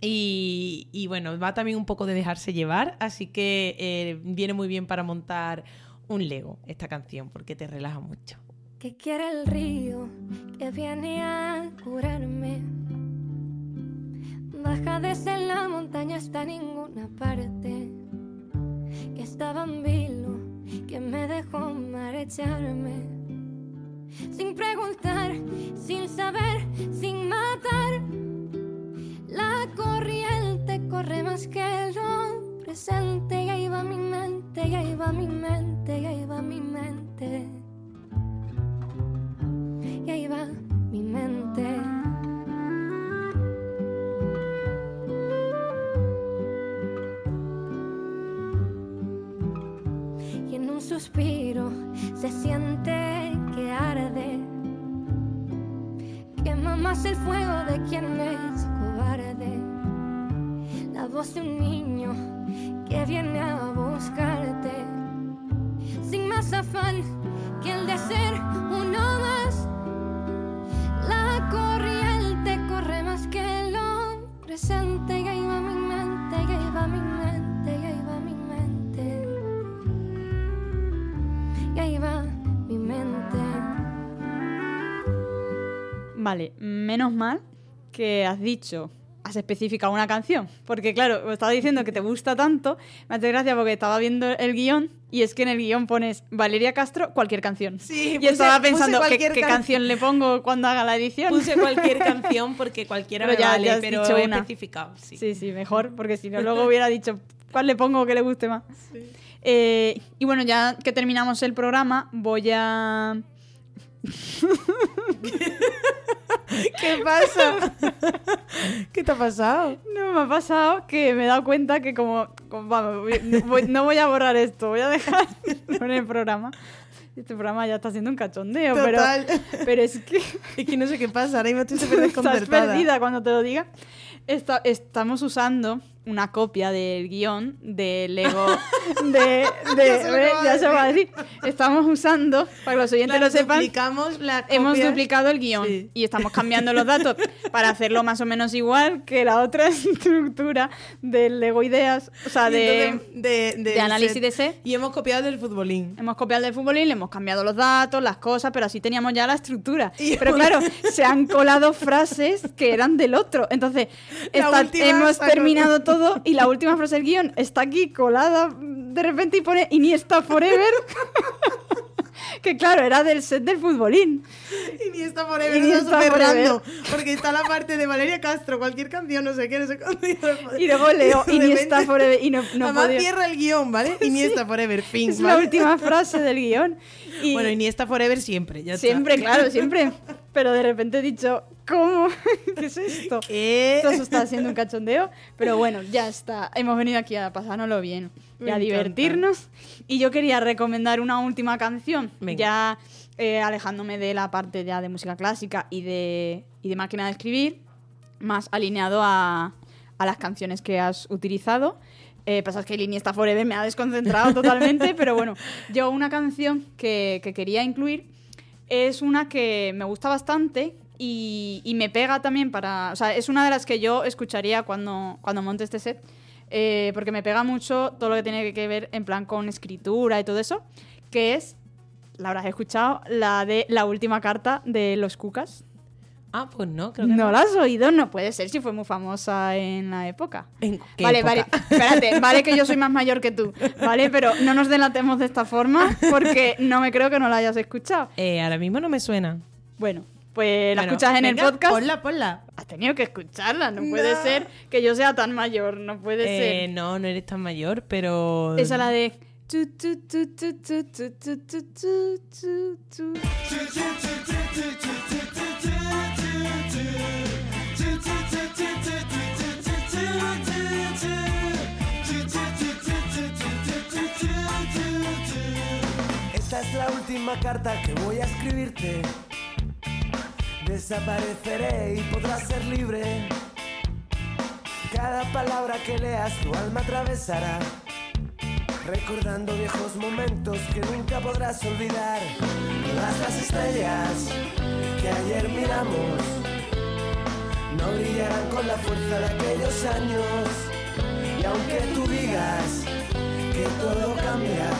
Y, y bueno, va también un poco de dejarse llevar, así que eh, viene muy bien para montar un Lego esta canción, porque te relaja mucho. Que quiere el río que viene a curarme. Baja desde la montaña hasta ninguna parte. Que estaba en vilo, que me dejó marecharme. Sin preguntar, sin saber, sin matar. La corriente corre más que lo presente. Y ahí va mi mente, y ahí va mi mente, y ahí va mi mente. Y ahí va mi mente. Y en un suspiro se siente que arde. Quema más el fuego de quien es cobarde. La voz de un niño que viene a buscarte. Sin más afán que el de ser uno más. Presente. Y ahí va mi mente, y ahí va mi mente, y ahí va mi mente. Y ahí va mi mente. Vale, menos mal que has dicho, has especificado una canción. Porque claro, estaba diciendo que te gusta tanto, me hace gracia porque estaba viendo el guion y es que en el guion pones Valeria Castro, cualquier canción. Sí, y puse- estaba pensando, ¿qué, canción le pongo cuando haga la edición? Puse cualquier canción porque cualquiera Pero me ya- vale, ya has pero dicho he una. especificado. Sí. Sí, sí, mejor, porque si no, luego hubiera dicho cuál le pongo que le guste más. Eh, y bueno, ya que terminamos el programa, voy a. ¿Qué pasa? ¿Qué te ha pasado? No, me ha pasado que me he dado cuenta que, como. como- vamos, voy- no voy, a borrar esto, voy a dejar en el programa. Este programa ya está siendo un cachondeo, pero, Total. pero es que. Es que no sé qué pasa, ahora mismo estoy súper Estás perdida cuando te lo diga. Esta- estamos usando una copia del guion de Lego. De, de- Ya lo se va a decir. Estamos usando, para que los oyentes lo sepan, duplicamos hemos duplicado el guion Sí. y estamos cambiando los datos para hacerlo más o menos igual que la otra estructura del Lego Ideas, o sea, de, entonces, de, de análisis de set. Y hemos copiado del futbolín. Hemos copiado el del fútbol y le hemos cambiado los datos, las cosas, pero así teníamos ya la estructura. Y pero claro, se han colado frases que eran del otro. Entonces, hemos terminado todo y la última frase del guion está aquí colada de repente y pone Iniesta Forever. que claro, era del set del futbolín. Iniesta Forever, Iniesta está súper Forever. Porque está la parte de Valeria Castro, cualquier canción, no sé qué, no sé cuándo. Y luego leo Iniesta Forever y no, no Además podía- cierra el guion, ¿vale? Iniesta Forever, fin. Es la última frase del guion. Y Bueno, Iniesta Forever siempre, ya está. siempre, claro, siempre. Pero de repente he dicho, ¿cómo? ¿Qué es esto? ¿Qué? Todo eso está haciendo un cachondeo, pero bueno, ya está. Hemos venido aquí a pasárnoslo bien y a divertirnos. Y yo quería recomendar una última canción, Venga. ya eh, alejándome de la parte ya de música clásica y de, y de máquina de escribir, más alineado a, a las canciones que has utilizado. Eh, pasa es que el Iniesta Forever me ha desconcentrado totalmente, pero bueno, yo una canción que, que quería incluir es una que me gusta bastante y, y me pega también para... O sea, es una de las que yo escucharía cuando, cuando monte este set, eh, porque me pega mucho todo lo que tiene que ver en plan con escritura y todo eso, que es, la habrás escuchado, la de la última carta de los Cucas. Ah, pues no, creo que ¿No no. la has oído? No puede ser si fue muy famosa en la época. ¿En qué Vale, época? vale, espérate, vale que yo soy más mayor que tú, ¿vale? Pero no nos delatemos de esta forma porque no me creo que no la hayas escuchado. Eh, ahora mismo no me suena. Bueno, pues la escuchas en el podcast. Ponla, ponla. Has tenido que escucharla, no, puede ser que yo sea tan mayor, no puede ser. No, no eres tan mayor, pero. Esa la de. Esta es la última carta que voy a escribirte. Desapareceré y podrás ser libre. Cada palabra que leas tu alma atravesará. Recordando viejos momentos que nunca podrás olvidar. Todas las estrellas que ayer miramos no brillarán con la fuerza de aquellos años. Y aunque tú digas que todo cambia,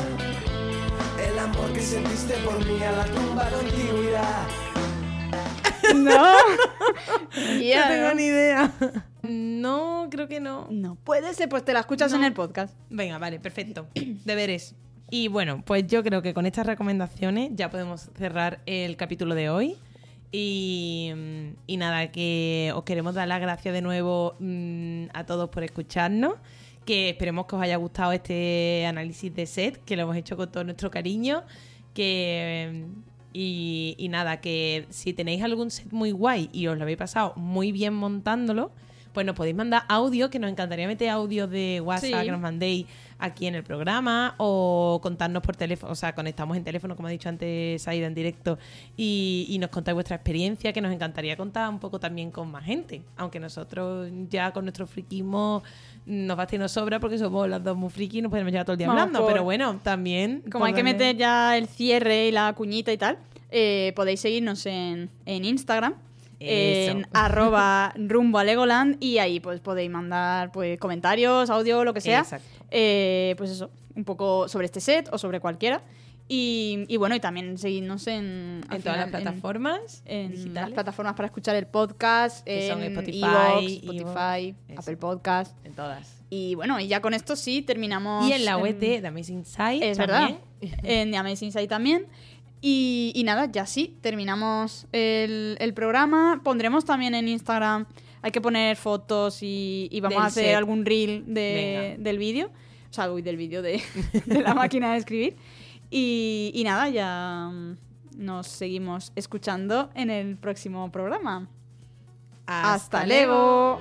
el amor que sentiste por mí a la tumba contigo irá. No. No tengo ni idea. No, creo que no. No puede ser, pues te la escuchas en el podcast. Venga, vale, perfecto. Deberes. Y bueno, pues yo creo que con estas recomendaciones ya podemos cerrar el capítulo de hoy. Y, mm, y nada, que os queremos dar las gracias de nuevo mm, a todos por escucharnos. Que esperemos que os haya gustado este análisis de set, que lo hemos hecho con todo nuestro cariño. Que, mm, y, y nada, que si tenéis algún set muy guay y os lo habéis pasado muy bien montándolo, pues nos podéis mandar audio, que nos encantaría meter audios de WhatsApp Sí. que nos mandéis aquí en el programa o contarnos por teléfono, o sea, conectamos en teléfono, como ha dicho antes Saida en directo, y, y nos contáis vuestra experiencia, que nos encantaría contar un poco también con más gente, aunque nosotros ya con nuestro friquismo nos basta y nos sobra porque somos las dos muy frikis y nos podemos llevar todo el día Vamos hablando, por- pero bueno, también... Como hay que meter ya el cierre y la cuñita y tal, eh, podéis seguirnos en, en Instagram. Eso. En arroba rumbo a Legoland y ahí pues podéis mandar pues comentarios, audio, lo que sea. Exacto. Eh, pues eso, un poco sobre este set o sobre cualquiera. Y, y bueno, y también seguidnos en, En todas las final, plataformas en las plataformas para escuchar el podcast, Que son en Spotify, Evox. Apple Podcast. En todas. Y bueno, y ya con esto sí terminamos. Y en la web de The Amazing Side Es también. verdad. En The Amazing Side también. Y, nada, ya sí, terminamos el, programa. Pondremos también en Instagram, hay que poner fotos y, y vamos a hacer algún reel de, del vídeo. O sea, uy, del vídeo de, la máquina de escribir. Y, nada, ya nos seguimos escuchando en el próximo programa. Hasta luego!